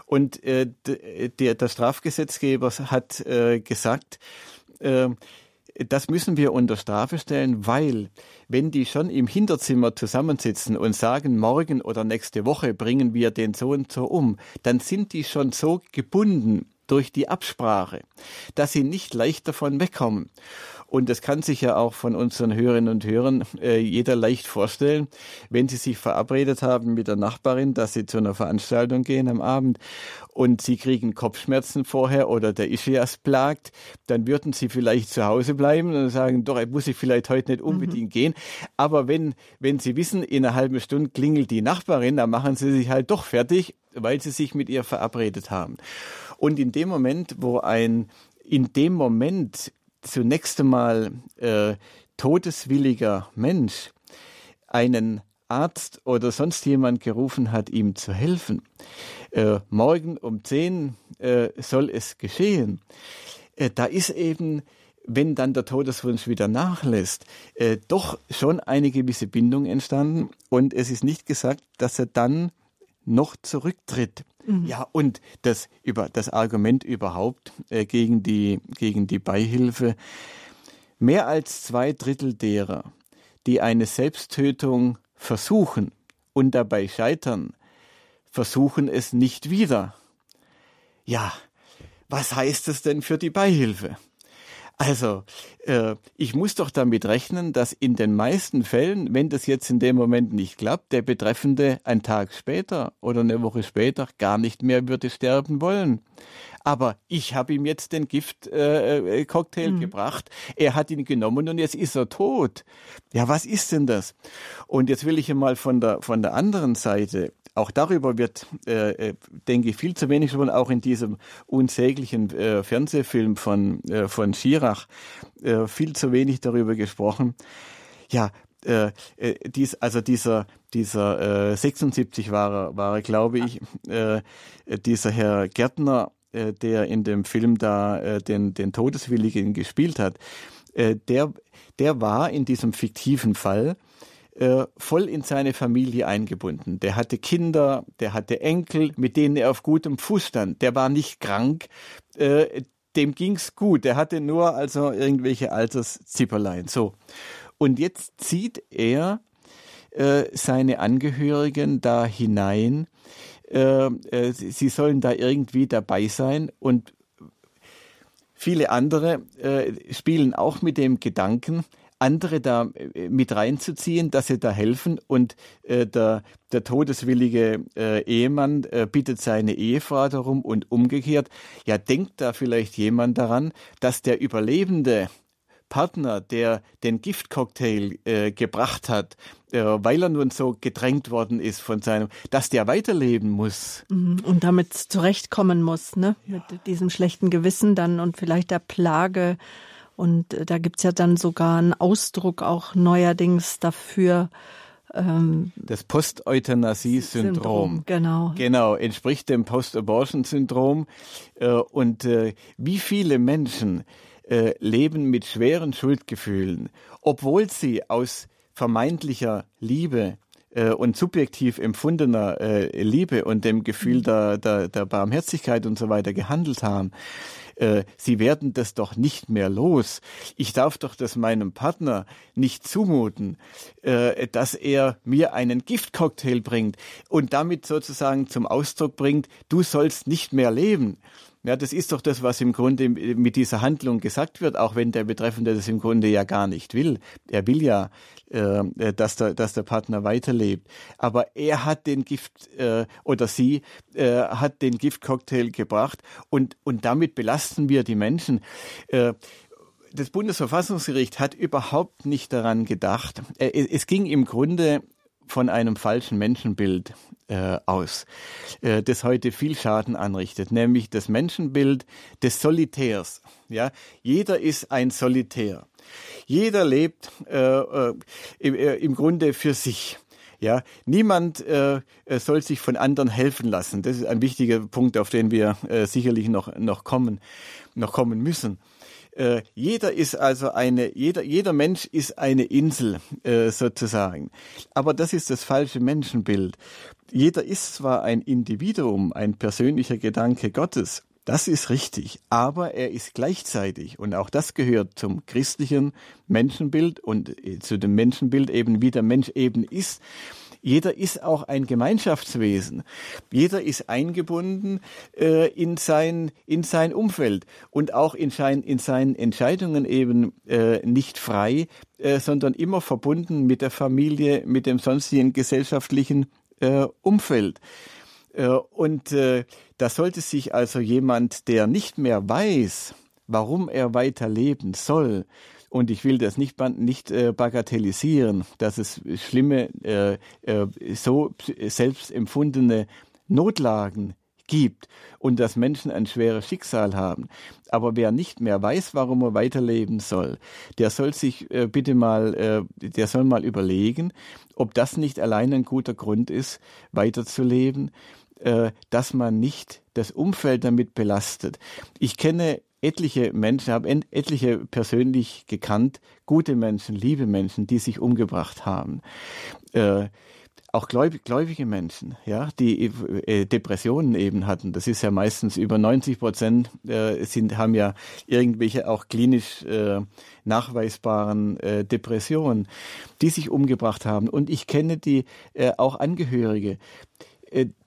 Und äh, der, der Strafgesetzgeber hat äh, gesagt, äh, das müssen wir unter Strafe stellen, weil wenn die schon im Hinterzimmer zusammensitzen und sagen, morgen oder nächste Woche bringen wir den so und so um, dann sind die schon so gebunden durch die Absprache, dass sie nicht leicht davon wegkommen. Und das kann sich ja auch von unseren Hörerinnen und Hörern äh, jeder leicht vorstellen, wenn sie sich verabredet haben mit der Nachbarin, dass sie zu einer Veranstaltung gehen am Abend und sie kriegen Kopfschmerzen vorher oder der Ischias plagt, dann würden sie vielleicht zu Hause bleiben und sagen, doch, muss ich vielleicht heute nicht unbedingt mhm. gehen. Aber wenn, wenn sie wissen, in einer halben Stunde klingelt die Nachbarin, dann machen sie sich halt doch fertig, weil sie sich mit ihr verabredet haben. Und in dem Moment, wo ein in dem Moment zunächst einmal äh, todeswilliger Mensch einen Arzt oder sonst jemand gerufen hat, ihm zu helfen. Äh, morgen um zehn äh, soll es geschehen. Äh, da ist eben, wenn dann der Todeswunsch wieder nachlässt, äh, doch schon eine gewisse Bindung entstanden und es ist nicht gesagt, dass er dann noch zurücktritt. Mhm. Ja, und das, über, das Argument überhaupt äh, gegen, die, gegen die Beihilfe. Mehr als zwei Drittel derer, die eine Selbsttötung versuchen und dabei scheitern, versuchen es nicht wieder. Ja, was heißt es denn für die Beihilfe? Also, äh, ich muss doch damit rechnen, dass in den meisten Fällen, wenn das jetzt in dem Moment nicht klappt, der Betreffende einen Tag später oder eine Woche später gar nicht mehr würde sterben wollen. Aber ich habe ihm jetzt den Giftcocktail äh, äh mhm. gebracht, er hat ihn genommen und jetzt ist er tot. Ja, was ist denn das? Und jetzt will ich mal von der, von der anderen Seite auch darüber wird, äh, äh, denke ich, viel zu wenig schon auch in diesem unsäglichen äh, Fernsehfilm von, äh, von Schirach äh, viel zu wenig darüber gesprochen. Ja, äh, äh, dies, also dieser, dieser äh, 76 war er, war er glaube ich, äh, dieser Herr Gärtner, äh, der in dem Film da äh, den, den Todeswilligen gespielt hat, äh, der, der war in diesem fiktiven Fall äh, voll in seine Familie eingebunden. Der hatte Kinder, der hatte Enkel, mit denen er auf gutem Fuß stand. Der war nicht krank, äh, dem ging's gut. Der hatte nur also irgendwelche Alterszipperlein. So. Und jetzt zieht er äh, seine Angehörigen da hinein. Äh, äh, sie sollen da irgendwie dabei sein und viele andere äh, spielen auch mit dem Gedanken, andere da äh, mit reinzuziehen, dass sie da helfen und äh, der, der todeswillige äh, Ehemann äh, bittet seine Ehefrau darum und umgekehrt. Ja, denkt da vielleicht jemand daran, dass der Überlebende Partner, der den Giftcocktail äh, gebracht hat, weil er nun so gedrängt worden ist von seinem, dass der weiterleben muss. Mhm. Und damit zurechtkommen muss, ne? Ja. Mit diesem schlechten Gewissen dann und vielleicht der Plage und äh, da gibt's ja dann sogar einen Ausdruck auch neuerdings dafür. Ähm, das Post-Euthanasie-Syndrom. Genau. Genau, entspricht dem Post-Abortion-Syndrom. Äh, und äh, wie viele Menschen äh, leben mit schweren Schuldgefühlen, obwohl sie aus vermeintlicher Liebe äh, und subjektiv empfundener äh, Liebe und dem Gefühl mhm. der, der, der Barmherzigkeit und so weiter gehandelt haben. Äh, Sie werden das doch nicht mehr los. Ich darf doch das meinem Partner nicht zumuten, äh, dass er mir einen Giftcocktail bringt und damit sozusagen zum Ausdruck bringt, du sollst nicht mehr leben. Ja, das ist doch das, was im Grunde mit dieser Handlung gesagt wird, auch wenn der Betreffende das im Grunde ja gar nicht will. Er will ja, äh, dass, der, dass der Partner weiterlebt. Aber er hat den Gift äh, oder sie äh, hat den Giftcocktail gebracht und, und damit belasten wir die Menschen. Äh, das Bundesverfassungsgericht hat überhaupt nicht daran gedacht. Äh, es ging im Grunde von einem falschen Menschenbild äh, aus, äh, das heute viel Schaden anrichtet, nämlich das Menschenbild des Solitärs. Ja, jeder ist ein Solitär. Jeder lebt äh, äh im, äh, im Grunde für sich. Ja, niemand äh, äh, soll sich von anderen helfen lassen. Das ist ein wichtiger Punkt, auf den wir äh, sicherlich noch noch kommen, noch kommen müssen. Äh, jeder ist also eine, jeder, jeder Mensch ist eine Insel äh, sozusagen. Aber das ist das falsche Menschenbild. Jeder ist zwar ein Individuum, ein persönlicher Gedanke Gottes, das ist richtig, aber er ist gleichzeitig, und auch das gehört zum christlichen Menschenbild und äh, zu dem Menschenbild eben, wie der Mensch eben ist, jeder ist auch ein Gemeinschaftswesen. Jeder ist eingebunden äh, in, sein, in sein Umfeld und auch in, sein, in seinen Entscheidungen eben äh, nicht frei, äh, sondern immer verbunden mit der Familie, mit dem sonstigen gesellschaftlichen äh, Umfeld. Äh, und äh, da sollte sich also jemand, der nicht mehr weiß, warum er weiter leben soll, und ich will das nicht, nicht äh, bagatellisieren, dass es schlimme, äh, äh, so selbst empfundene Notlagen gibt und dass Menschen ein schweres Schicksal haben. Aber wer nicht mehr weiß, warum er weiterleben soll, der soll sich äh, bitte mal, äh, der soll mal überlegen, ob das nicht allein ein guter Grund ist, weiterzuleben, äh, dass man nicht das Umfeld damit belastet. Ich kenne etliche Menschen, habe etliche persönlich gekannt, gute Menschen, liebe Menschen, die sich umgebracht haben. Äh, auch gläubig, gläubige Menschen, ja, die äh, Depressionen eben hatten. Das ist ja meistens über 90 Prozent äh, sind haben ja irgendwelche auch klinisch äh, nachweisbaren äh, Depressionen, die sich umgebracht haben. Und ich kenne die äh, auch Angehörige,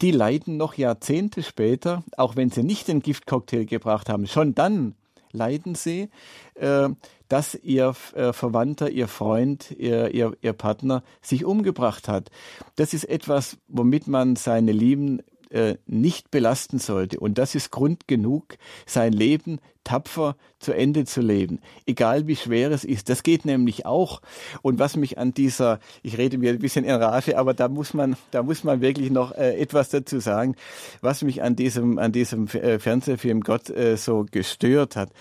die leiden noch Jahrzehnte später, auch wenn sie nicht den Giftcocktail gebracht haben, schon dann leiden sie, äh, dass ihr äh, Verwandter, ihr Freund, ihr, ihr, ihr Partner sich umgebracht hat. Das ist etwas, womit man seine Lieben äh, nicht belasten sollte. Und das ist Grund genug, sein Leben tapfer zu Ende zu leben, egal wie schwer es ist. Das geht nämlich auch. Und was mich an dieser, ich rede mir ein bisschen in Rage, aber da muss man, da muss man wirklich noch äh, etwas dazu sagen, was mich an diesem, an diesem äh, Fernsehfilm Gott äh, so gestört hat,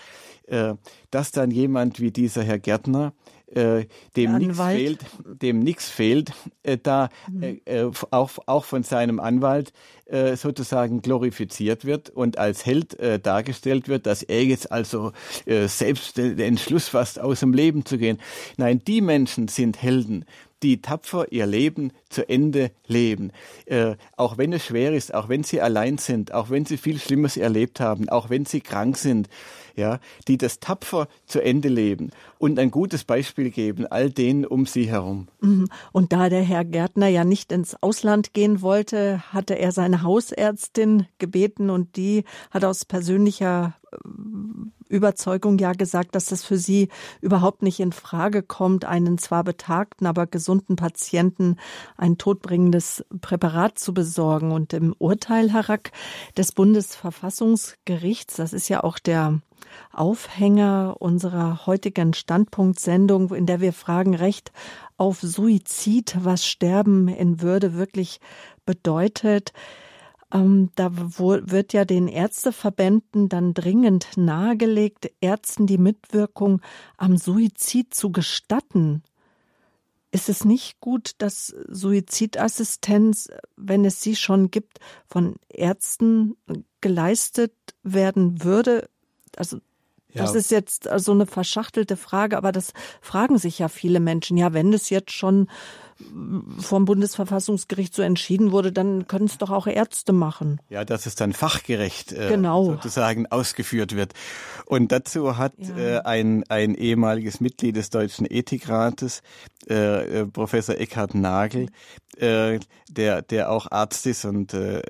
äh, dass dann jemand wie dieser Herr Gärtner äh, dem nichts fehlt, dem nichts fehlt, äh, da mhm. äh, äh, auch, auch von seinem Anwalt äh, sozusagen glorifiziert wird und als Held dargestellt wird, dass er jetzt also selbst den Entschluss fasst, aus dem Leben zu gehen. Nein, die Menschen sind Helden, die tapfer ihr Leben zu Ende leben. Äh, auch wenn es schwer ist, auch wenn sie allein sind, auch wenn sie viel Schlimmes erlebt haben, auch wenn sie krank sind, ja, die das tapfer zu Ende leben und ein gutes Beispiel geben all denen um sie herum. Mhm. Und da der Herr Gärtner ja nicht ins Ausland gehen wollte, hatte er seine Hausärztin gebeten und die hat aus persönlicher Überzeugung ja gesagt, dass das für sie überhaupt nicht in Frage kommt, einen zwar betagten, aber gesunden Patienten ein todbringendes Präparat zu besorgen. Und im Urteil, Harack, des Bundesverfassungsgerichts, das ist ja auch der Aufhänger unserer heutigen Standpunktsendung, in der wir fragen Recht auf Suizid, was Sterben in Würde wirklich bedeutet. Ähm, da wird ja den Ärzteverbänden dann dringend nahegelegt, Ärzten die Mitwirkung am Suizid zu gestatten. Ist es nicht gut, dass Suizidassistenz, wenn es sie schon gibt, von Ärzten geleistet werden würde? Also das ja. ist jetzt so also eine verschachtelte Frage, aber das fragen sich ja viele Menschen. Ja, wenn es jetzt schon vom Bundesverfassungsgericht so entschieden wurde, dann können es doch auch Ärzte machen. Ja, dass es dann fachgerecht äh, genau. sozusagen ausgeführt wird. Und dazu hat ja. äh, ein, ein ehemaliges Mitglied des Deutschen Ethikrates, äh, äh Professor Eckhard Nagel, äh, der, der auch Arzt ist und äh,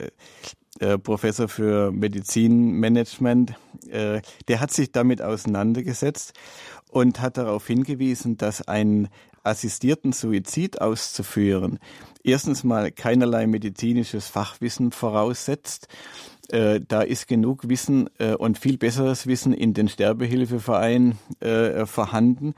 äh, Professor für Medizinmanagement, äh, der hat sich damit auseinandergesetzt und hat darauf hingewiesen, dass ein assistierten Suizid auszuführen erstens mal keinerlei medizinisches Fachwissen voraussetzt. Äh, da ist genug Wissen äh, und viel besseres Wissen in den Sterbehilfevereinen äh, vorhanden.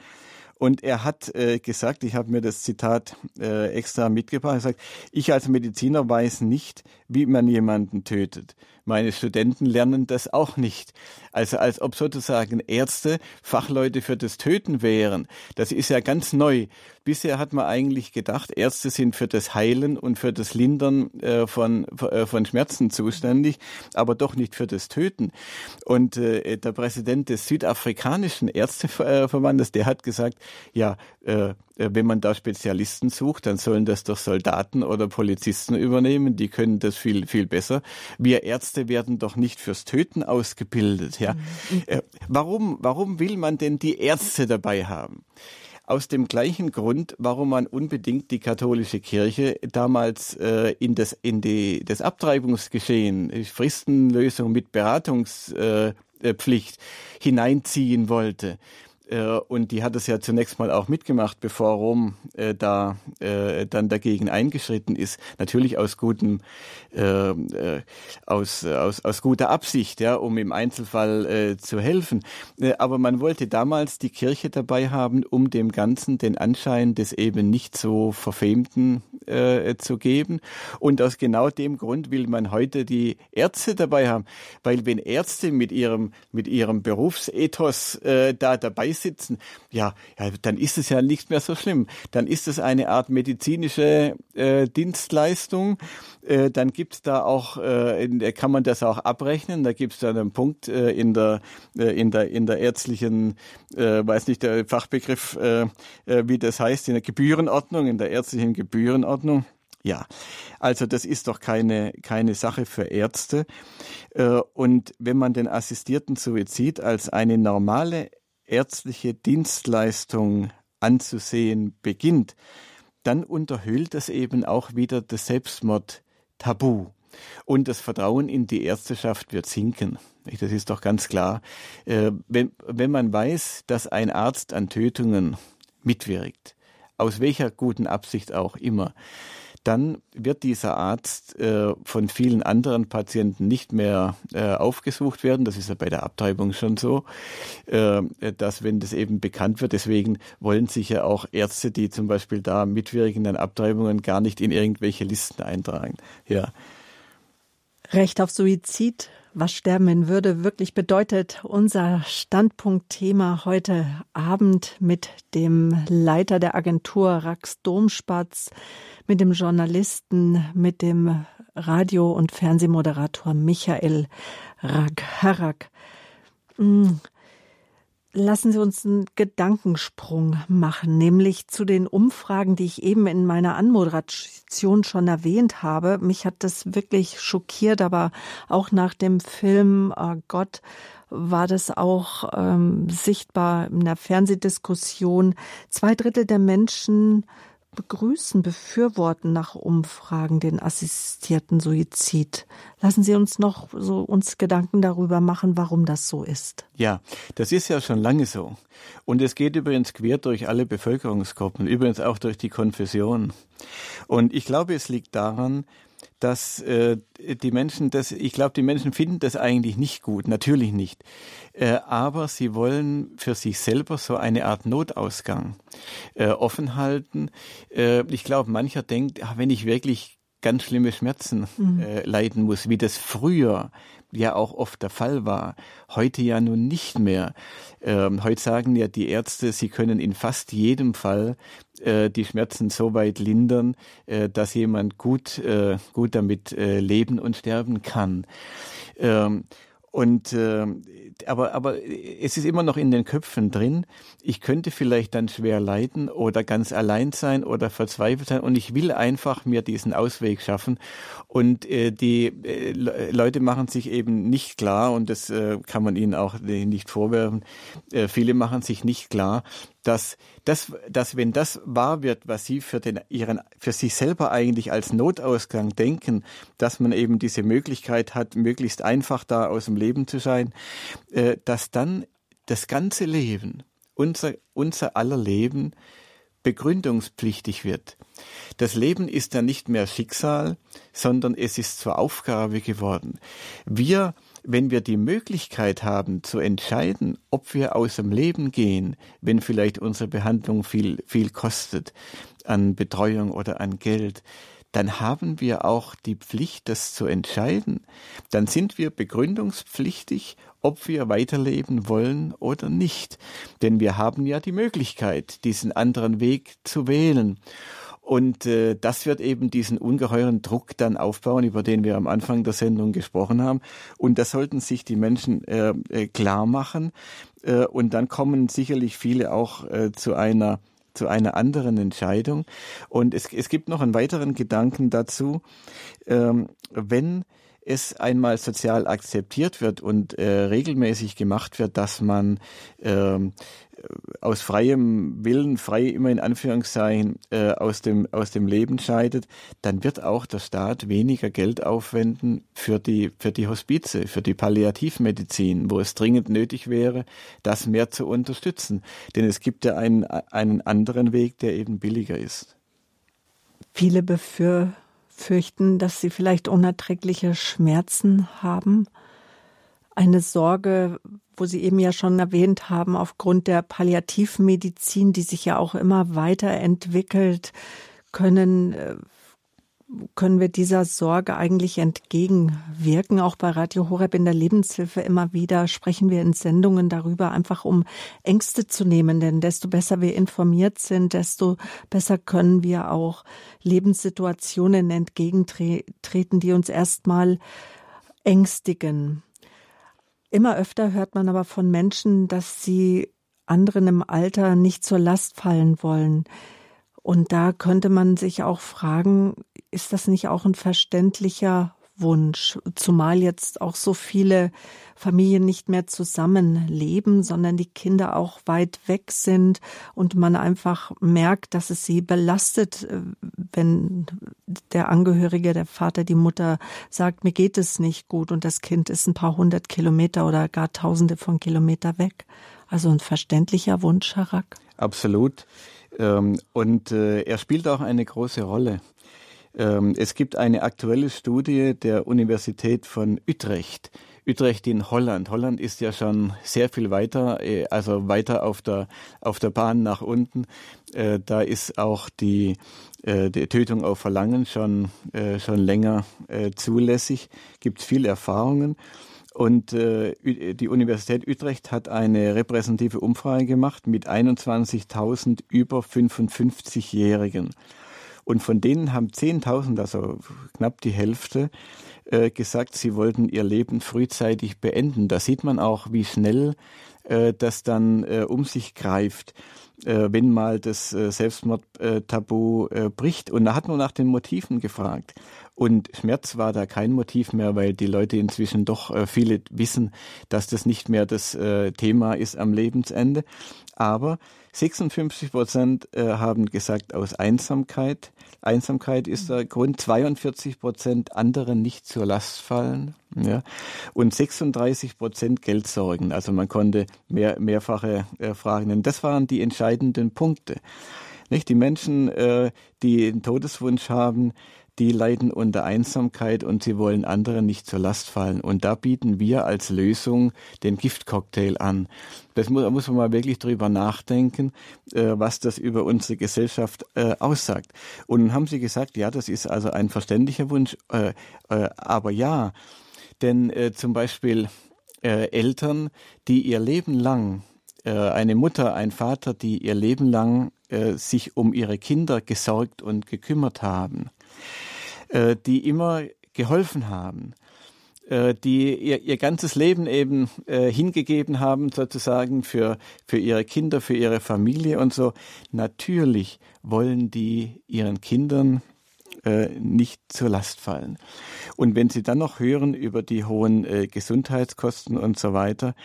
Und er hat äh, gesagt, ich habe mir das Zitat äh, extra mitgebracht, er sagt, ich als Mediziner weiß nicht, wie man jemanden tötet. Meine Studenten lernen das auch nicht. Also als ob sozusagen Ärzte Fachleute für das Töten wären. Das ist ja ganz neu. Bisher hat man eigentlich gedacht, Ärzte sind für das Heilen und für das Lindern äh, von, äh, von Schmerzen zuständig, aber doch nicht für das Töten. Und äh, der Präsident des südafrikanischen Ärzteverbandes, der hat gesagt, ja, äh, wenn man da Spezialisten sucht, dann sollen das doch Soldaten oder Polizisten übernehmen. Die können das viel, viel besser. Wir Ärzte werden doch nicht fürs Töten ausgebildet. Ja, mhm. äh, warum, warum will man denn die Ärzte dabei haben? Aus dem gleichen Grund, warum man unbedingt die katholische Kirche damals äh, in das in die das Abtreibungsgeschehen, Fristenlösung mit Beratungspflicht äh, hineinziehen wollte. Äh, und die hat es ja zunächst mal auch mitgemacht, bevor Rom äh, da äh, dann dagegen eingeschritten ist. Natürlich aus gutem, äh, äh, aus, aus, aus guter Absicht, ja, um im Einzelfall äh, zu helfen. Aber man wollte damals die Kirche dabei haben, um dem Ganzen den Anschein des eben nicht so verfemten zu geben. Und aus genau dem Grund will man heute die Ärzte dabei haben, weil wenn Ärzte mit ihrem mit ihrem Berufsethos da dabei sitzen, ja, ja, dann ist es ja nicht mehr so schlimm. Dann ist es eine Art medizinische äh, Dienstleistung. Äh, dann gibt's da auch, äh, in, kann man das auch abrechnen. Da gibt's dann einen Punkt äh, in der äh, in der in der ärztlichen, äh, weiß nicht der Fachbegriff, äh, äh, wie das heißt, in der Gebührenordnung, in der ärztlichen Gebührenordnung. Ja, also das ist doch keine, keine Sache für Ärzte. Äh, und wenn man den assistierten Suizid als eine normale ärztliche Dienstleistung anzusehen beginnt, dann unterhüllt es eben auch wieder das Selbstmord-Tabu. Und das Vertrauen in die Ärzteschaft wird sinken. Das ist doch ganz klar. Äh, wenn, wenn man weiß, dass ein Arzt an Tötungen mitwirkt, aus welcher guten Absicht auch immer, dann wird dieser Arzt äh, von vielen anderen Patienten nicht mehr äh, aufgesucht werden. Das ist ja bei der Abtreibung schon so, äh, dass wenn das eben bekannt wird, deswegen wollen sich ja auch Ärzte, die zum Beispiel da mitwirken an Abtreibungen, gar nicht in irgendwelche Listen eintragen. Ja. Recht auf Suizid was Sterben in Würde wirklich bedeutet. Unser Standpunktthema heute Abend mit dem Leiter der Agentur Rax Domspatz, mit dem Journalisten, mit dem Radio- und Fernsehmoderator Michael Ragharak. Hm, Lassen Sie uns einen Gedankensprung machen, nämlich zu den Umfragen, die ich eben in meiner Anmoderation schon erwähnt habe. Mich hat das wirklich schockiert, aber auch nach dem Film oh Gott war das auch ähm, sichtbar in der Fernsehdiskussion. Zwei Drittel der Menschen begrüßen, befürworten nach Umfragen den assistierten Suizid. Lassen Sie uns noch so uns Gedanken darüber machen, warum das so ist. Ja, das ist ja schon lange so. Und es geht übrigens quer durch alle Bevölkerungsgruppen, übrigens auch durch die Konfession. Und ich glaube, es liegt daran, dass äh, die Menschen das, ich glaube, die Menschen finden das eigentlich nicht gut, natürlich nicht. Äh, aber sie wollen für sich selber so eine Art Notausgang äh, offen halten. Äh, ich glaube, mancher denkt, ach, wenn ich wirklich ganz schlimme Schmerzen mhm. äh, leiden muss, wie das früher ja auch oft der Fall war, heute ja nun nicht mehr. Ähm, heute sagen ja die Ärzte, sie können in fast jedem Fall äh, die Schmerzen so weit lindern, äh, dass jemand gut, äh, gut damit äh, leben und sterben kann. Ähm, und äh, aber aber es ist immer noch in den Köpfen drin. Ich könnte vielleicht dann schwer leiden oder ganz allein sein oder verzweifelt sein und ich will einfach mir diesen Ausweg schaffen. Und äh, die äh, Leute machen sich eben nicht klar und das äh, kann man ihnen auch nicht vorwerfen. Äh, viele machen sich nicht klar, dass, dass, dass wenn das wahr wird, was sie für, den, ihren, für sich selber eigentlich als Notausgang denken, dass man eben diese Möglichkeit hat, möglichst einfach da aus dem Leben zu sein, äh, dass dann das ganze Leben, unser, unser aller Leben, begründungspflichtig wird. Das Leben ist dann nicht mehr Schicksal, sondern es ist zur Aufgabe geworden. Wir, wenn wir die Möglichkeit haben zu entscheiden, ob wir aus dem Leben gehen, wenn vielleicht unsere Behandlung viel, viel kostet an Betreuung oder an Geld, dann haben wir auch die Pflicht, das zu entscheiden. Dann sind wir begründungspflichtig, ob wir weiterleben wollen oder nicht. Denn wir haben ja die Möglichkeit, diesen anderen Weg zu wählen. Und äh, das wird eben diesen ungeheuren Druck dann aufbauen, über den wir am Anfang der Sendung gesprochen haben. Und das sollten sich die Menschen äh, äh, klar machen. Äh, und dann kommen sicherlich viele auch äh, zu einer zu einer anderen Entscheidung. Und es, es gibt noch einen weiteren Gedanken dazu. Ähm, wenn es einmal sozial akzeptiert wird und äh, regelmäßig gemacht wird, dass man ähm, aus freiem Willen, frei immer in Anführungszeichen, äh, aus, dem, aus dem Leben scheidet, dann wird auch der Staat weniger Geld aufwenden für die, für die Hospize, für die Palliativmedizin, wo es dringend nötig wäre, das mehr zu unterstützen. Denn es gibt ja einen, einen anderen Weg, der eben billiger ist. Viele befürchten, dass sie vielleicht unerträgliche Schmerzen haben. Eine Sorge, wo Sie eben ja schon erwähnt haben, aufgrund der Palliativmedizin, die sich ja auch immer weiterentwickelt, können, äh, können wir dieser Sorge eigentlich entgegenwirken. Auch bei Radio Horeb in der Lebenshilfe immer wieder sprechen wir in Sendungen darüber, einfach um Ängste zu nehmen. Denn desto besser wir informiert sind, desto besser können wir auch Lebenssituationen entgegentreten, die uns erstmal ängstigen. Immer öfter hört man aber von Menschen, dass sie anderen im Alter nicht zur Last fallen wollen. Und da könnte man sich auch fragen, ist das nicht auch ein verständlicher Wunsch, zumal jetzt auch so viele Familien nicht mehr zusammenleben, sondern die Kinder auch weit weg sind und man einfach merkt, dass es sie belastet, äh, wenn der Angehörige, der Vater, die Mutter sagt, mir geht es nicht gut und das Kind ist ein paar hundert Kilometer oder gar tausende von Kilometer weg. Also ein verständlicher Wunsch, Herr Rack. Absolut. Ähm, und äh, er spielt auch eine große Rolle. Ähm, es gibt eine aktuelle Studie der Universität von Utrecht. Utrecht in Holland. Holland ist ja schon sehr viel weiter, äh, also weiter auf der, auf der Bahn nach unten. Äh, da ist auch die, äh, die Tötung auf Verlangen schon, schon länger zulässig. Gibt viele Erfahrungen. Und die Universität Utrecht hat eine repräsentative Umfrage gemacht mit 21.000 über 55-Jährigen. Und von denen haben 10.000, also knapp die Hälfte, äh, gesagt, sie wollten ihr Leben frühzeitig beenden. Da sieht man auch, wie schnell äh, das dann äh, um sich greift, wenn mal das Selbstmordtabu bricht. Und da hat man nach den Motiven gefragt. Und Schmerz war da kein Motiv mehr, weil die Leute inzwischen doch viele wissen, dass das nicht mehr das Thema ist am Lebensende. Aber 56 Prozent haben gesagt aus Einsamkeit. Einsamkeit ist der Grund. 42 Prozent anderen nicht zur Last fallen. Ja. Und 36 Prozent Geldsorgen. Also man konnte mehr, mehrfache äh, Fragen nennen. Das waren die entscheidenden Punkte. Nicht? Die Menschen, äh, die einen Todeswunsch haben, die leiden unter Einsamkeit und sie wollen anderen nicht zur Last fallen. Und da bieten wir als Lösung den Giftcocktail an. Das muss, muss man mal wirklich drüber nachdenken, äh, was das über unsere Gesellschaft äh, aussagt. Und dann haben sie gesagt, ja, das ist also ein verständlicher Wunsch, äh, äh aber ja, denn äh, zum Beispiel äh, Eltern, die ihr Leben lang eine Mutter, ein Vater, die ihr Leben lang sich um ihre Kinder gesorgt und gekümmert haben, äh, die immer geholfen haben, äh, die ihr, ihr ganzes Leben eben äh, hingegeben haben, sozusagen für, für ihre Kinder, für ihre Familie und so. Natürlich wollen die ihren Kindern nicht zur Last fallen. Und wenn Sie dann noch hören über die hohen Gesundheitskosten und so weiter,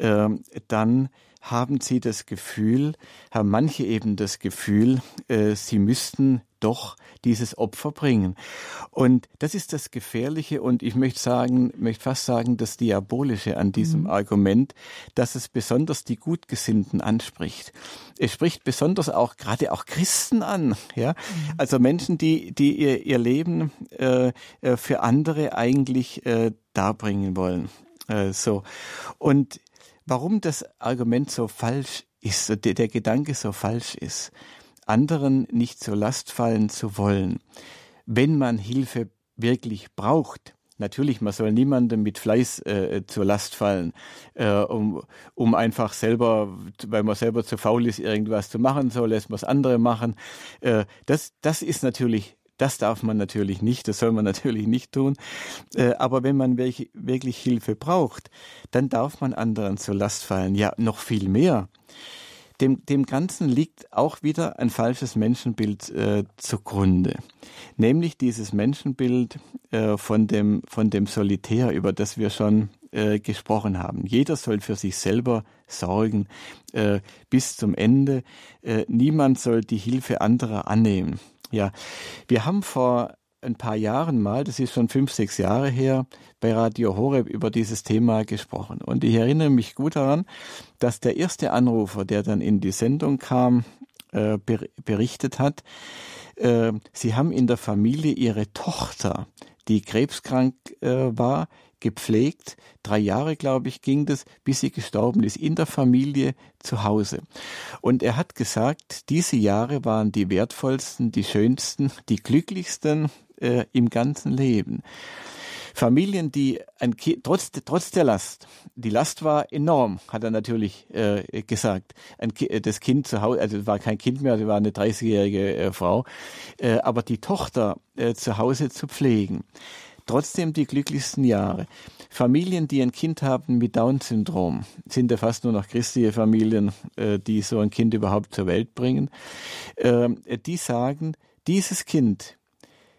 äh, dann haben sie das Gefühl, haben manche eben das Gefühl, äh, sie müssten doch dieses Opfer bringen. Und das ist das Gefährliche und ich möchte sagen, möchte fast sagen, das Diabolische an diesem mhm. Argument, dass es besonders die Gutgesinnten anspricht. Es spricht besonders auch gerade auch Christen an, ja, mhm. also Menschen, die die ihr, ihr Leben äh, äh, für andere eigentlich äh, darbringen wollen. Äh, so und warum das Argument so falsch ist, der, der Gedanke so falsch ist, anderen nicht zur Last fallen zu wollen, wenn man Hilfe wirklich braucht. Natürlich, man soll niemandem mit Fleiß äh, zur Last fallen, äh, um, um einfach selber, weil man selber zu faul ist, irgendwas zu machen, so lässt man es andere machen. Äh, das, das ist natürlich das darf man natürlich nicht, das soll man [LAUGHS] natürlich nicht tun. Äh, aber wenn man wirklich Hilfe braucht, dann darf man anderen zur Last fallen. Ja, noch viel mehr. Dem, dem Ganzen liegt auch wieder ein falsches Menschenbild äh, zugrunde. Nämlich dieses Menschenbild äh, von, dem, von dem Solitär, über das wir schon äh, gesprochen haben. Jeder soll für sich selber sorgen äh, bis zum Ende. Äh, niemand soll die Hilfe anderer annehmen. Ja, wir haben vor ein paar Jahren mal, das ist schon fünf, sechs Jahre her, bei Radio Horeb über dieses Thema gesprochen. Und ich erinnere mich gut daran, dass der erste Anrufer, der dann in die Sendung kam, äh, berichtet hat, äh, sie haben in der Familie ihre Tochter, die krebskrank äh, war, gepflegt. Drei Jahre, glaube ich, ging das, bis sie gestorben ist, in der Familie zu Hause. Und er hat gesagt, diese Jahre waren die wertvollsten, die schönsten, die glücklichsten äh, im ganzen Leben. Familien, die ein kind, trotz, trotz der Last, die Last war enorm, hat er natürlich äh, gesagt. Ein, das Kind zu Hause, also war kein Kind mehr, sie war eine 30-jährige äh, Frau, äh, aber die Tochter äh, zu Hause zu pflegen trotzdem die glücklichsten Jahre. Familien, die ein Kind haben mit Down-Syndrom, sind ja fast nur noch christliche Familien, äh, die so ein Kind überhaupt zur Welt bringen. Ähm, die sagen, dieses Kind,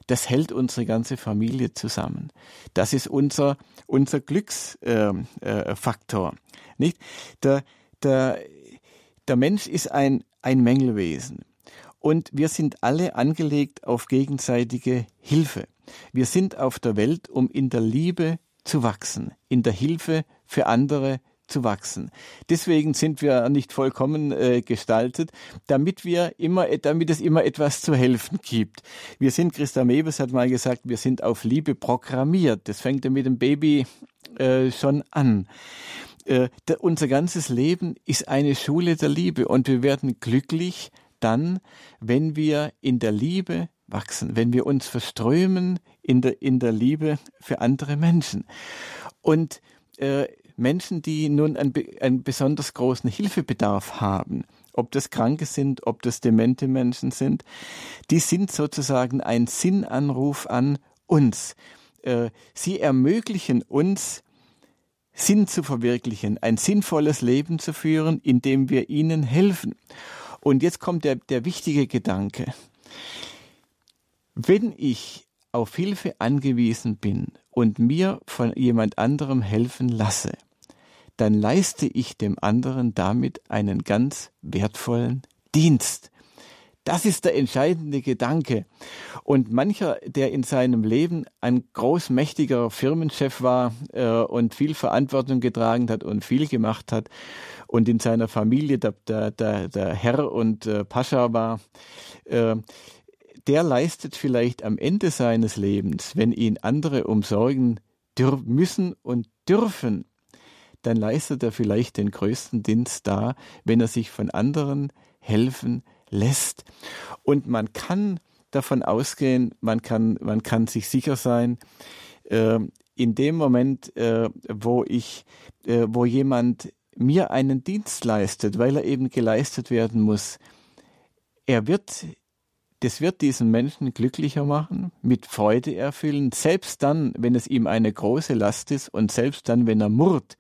das hält unsere ganze Familie zusammen. Das ist unser, unser Glücksfaktor. Ähm, äh, nicht? Der, der, der Mensch ist ein, ein Mängelwesen. Und wir sind alle angelegt auf gegenseitige Hilfe. Wir sind auf der Welt, um in der Liebe zu wachsen, in der Hilfe für andere zu wachsen. Deswegen sind wir nicht vollkommen äh, gestaltet, damit wir immer, damit es immer etwas zu helfen gibt. Wir sind, Christa Mebes hat mal gesagt, wir sind auf Liebe programmiert. Das fängt ja mit dem Baby äh, schon an. Äh, der, unser ganzes Leben ist eine Schule der Liebe und wir werden glücklich dann, wenn wir in der Liebe wachsen, wenn wir uns verströmen in der, in der Liebe für andere Menschen. Und äh, Menschen, die nun einen, einen besonders großen Hilfebedarf haben, ob das Kranke sind, ob das demente Menschen sind, die sind sozusagen ein Sinnanruf an uns. Äh, sie ermöglichen uns, Sinn zu verwirklichen, ein sinnvolles Leben zu führen, indem wir ihnen helfen. Und jetzt kommt der, der wichtige Gedanke. Wenn ich auf Hilfe angewiesen bin und mir von jemand anderem helfen lasse, dann leiste ich dem anderen damit einen ganz wertvollen Dienst. Das ist der entscheidende Gedanke. Und mancher, der in seinem Leben ein großmächtiger Firmenchef war äh, und viel Verantwortung getragen hat und viel gemacht hat und in seiner Familie der, der, der, Herr und äh, Pascha war, äh, der leistet vielleicht am Ende seines Lebens, wenn ihn andere umsorgen müssen und dürfen, dann leistet er vielleicht den größten Dienst da, wenn er sich von anderen helfen lässt. Und man kann davon ausgehen, man kann, man kann sich sicher sein, äh, in dem Moment, äh, wo ich, äh, wo jemand mir einen Dienst leistet, weil er eben geleistet werden muss, er wird das wird diesen Menschen glücklicher machen, mit Freude erfüllen, selbst dann, wenn es ihm eine große Last ist und selbst dann, wenn er murrt.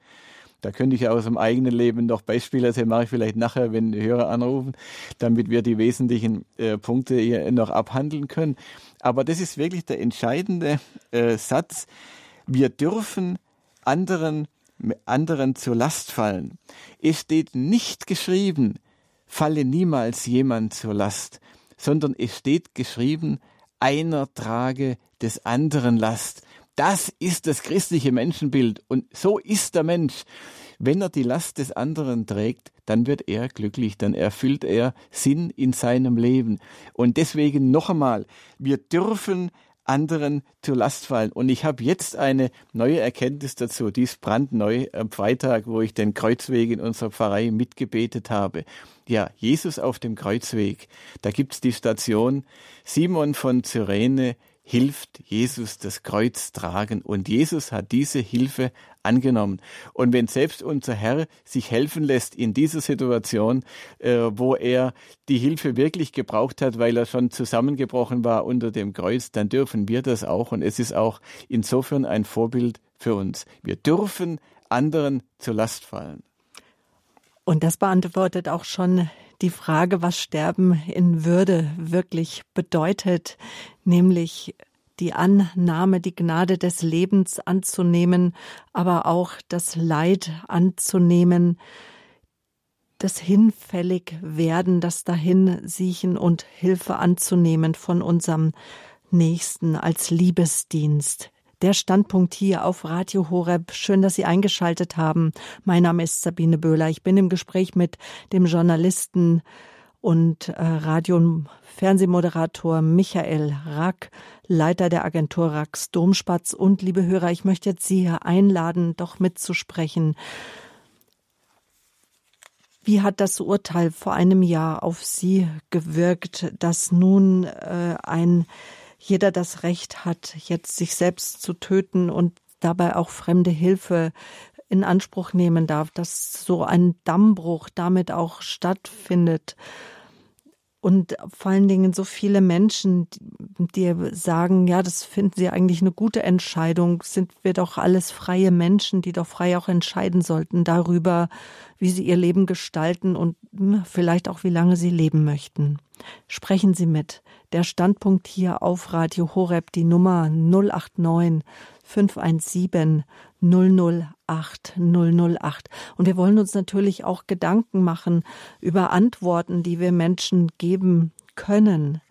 Da könnte ich aus dem eigenen Leben noch Beispiele erzählen, mache ich vielleicht nachher, wenn Hörer anrufen, damit wir die wesentlichen äh, Punkte hier noch abhandeln können. Aber das ist wirklich der entscheidende äh, Satz. Wir dürfen anderen anderen zur Last fallen. Es steht nicht geschrieben, falle niemals jemand zur Last, sondern es steht geschrieben, einer trage des anderen Last. Das ist das christliche Menschenbild und so ist der Mensch. Wenn er die Last des anderen trägt, dann wird er glücklich, dann erfüllt er Sinn in seinem Leben. Und deswegen noch einmal, wir dürfen anderen zur Last fallen. Und ich habe jetzt eine neue Erkenntnis dazu, die ist brandneu am Freitag, wo ich den Kreuzweg in unserer Pfarrei mitgebetet habe. Ja, Jesus auf dem Kreuzweg. Da gibt's die Station Simon von Cyrene hilft Jesus das Kreuz tragen. Und Jesus hat diese Hilfe angenommen. Und wenn selbst unser Herr sich helfen lässt in dieser Situation, äh, wo er die Hilfe wirklich gebraucht hat, weil er schon zusammengebrochen war unter dem Kreuz, dann dürfen wir das auch. Und es ist auch insofern ein Vorbild für uns. Wir dürfen anderen zur Last fallen. Und das beantwortet auch schon die Frage, was Sterben in Würde wirklich bedeutet, nämlich die Annahme, die Gnade des Lebens anzunehmen, aber auch das Leid anzunehmen, das Hinfälligwerden, das Dahinsiechen und Hilfe anzunehmen von unserem Nächsten als Liebesdienst. Der Standpunkt hier auf Radio Horeb. Schön, dass Sie eingeschaltet haben. Mein Name ist Sabine Böhler. Ich bin im Gespräch mit dem Journalisten und äh, Radio- und Fernsehmoderator Michael Rack, Leiter der Agentur Racks Domspatz. Und liebe Hörer, ich möchte jetzt Sie hier einladen, doch mitzusprechen. Wie hat das Urteil vor einem Jahr auf Sie gewirkt, dass nun äh, ein jeder das Recht hat, jetzt sich selbst zu töten und dabei auch fremde Hilfe in Anspruch nehmen darf, dass so ein Dammbruch damit auch stattfindet. Und vor allen Dingen so viele Menschen, die sagen, ja, das finden sie eigentlich eine gute Entscheidung, sind wir doch alles freie Menschen, die doch frei auch entscheiden sollten darüber, wie sie ihr Leben gestalten und hm, vielleicht auch, wie lange sie leben möchten. Sprechen Sie mit. Der Standpunkt hier auf Radio Horeb, die Nummer 089 517 008 008. Und wir wollen uns natürlich auch Gedanken machen über Antworten, die wir Menschen geben können,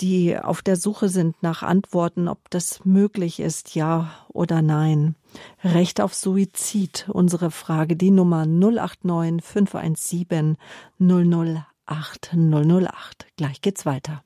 die auf der Suche sind nach Antworten, ob das möglich ist, ja oder nein. Recht auf Suizid, unsere Frage, die Nummer 089 517 008 008. Gleich geht's weiter.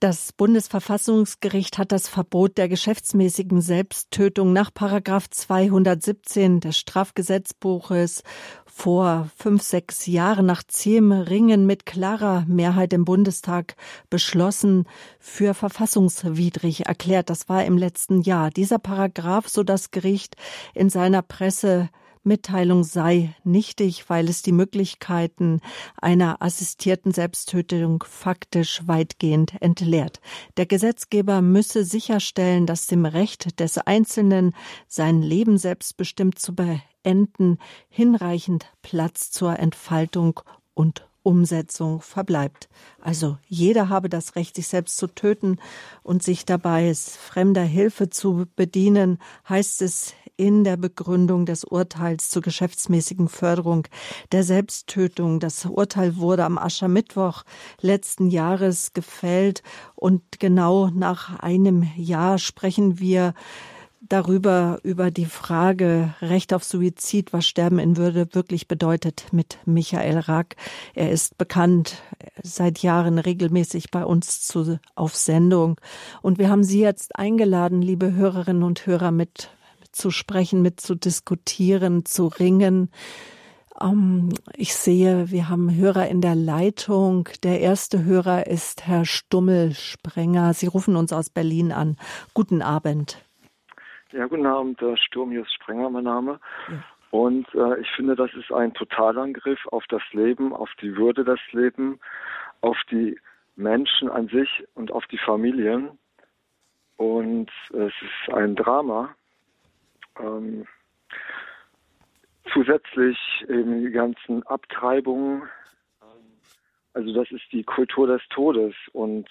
Das Bundesverfassungsgericht hat das Verbot der geschäftsmäßigen Selbsttötung nach Paragraph 217 des Strafgesetzbuches vor fünf, sechs Jahren nach zähem Ringen mit klarer Mehrheit im Bundestag beschlossen, für verfassungswidrig erklärt. Das war im letzten Jahr. Dieser Paragraph, so das Gericht in seiner Presse Mitteilung sei nichtig, weil es die Möglichkeiten einer assistierten Selbsttötung faktisch weitgehend entleert. Der Gesetzgeber müsse sicherstellen, dass dem Recht des Einzelnen, sein Leben selbstbestimmt zu beenden, hinreichend Platz zur Entfaltung und Umsetzung verbleibt. Also jeder habe das Recht, sich selbst zu töten und sich dabei fremder Hilfe zu bedienen, heißt es in der Begründung des Urteils zur geschäftsmäßigen Förderung der Selbsttötung. Das Urteil wurde am Aschermittwoch letzten Jahres gefällt und genau nach einem Jahr sprechen wir darüber, über die Frage Recht auf Suizid, was Sterben in Würde wirklich bedeutet, mit Michael Rack. Er ist bekannt seit Jahren regelmäßig bei uns zu, auf Sendung. Und wir haben Sie jetzt eingeladen, liebe Hörerinnen und Hörer, mit zu sprechen, mit zu diskutieren, zu ringen. Ähm, ich sehe, wir haben Hörer in der Leitung. Der erste Hörer ist Herr Stummel-Sprenger. Sie rufen uns aus Berlin an. Guten Abend. Ja, guten Abend, der Sturmius Sprenger, mein Name. Ja. Und äh, ich finde, das ist ein Totalangriff auf das Leben, auf die Würde des Lebens, auf die Menschen an sich und auf die Familien. Und es ist ein Drama, Ähm, zusätzlich eben die ganzen Abtreibungen. Also das ist die Kultur des Todes und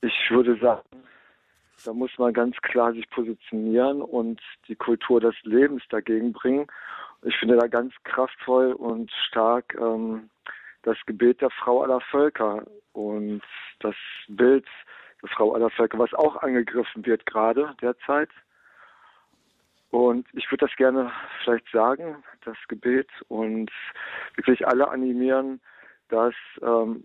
ich würde sagen, da muss man ganz klar sich positionieren und die Kultur des Lebens dagegen bringen. Ich finde da ganz kraftvoll und stark ähm, das Gebet der Frau aller Völker und das Bild der Frau aller Völker, was auch angegriffen wird gerade derzeit. Und ich würde das gerne vielleicht sagen, das Gebet, und wirklich alle animieren, das ähm,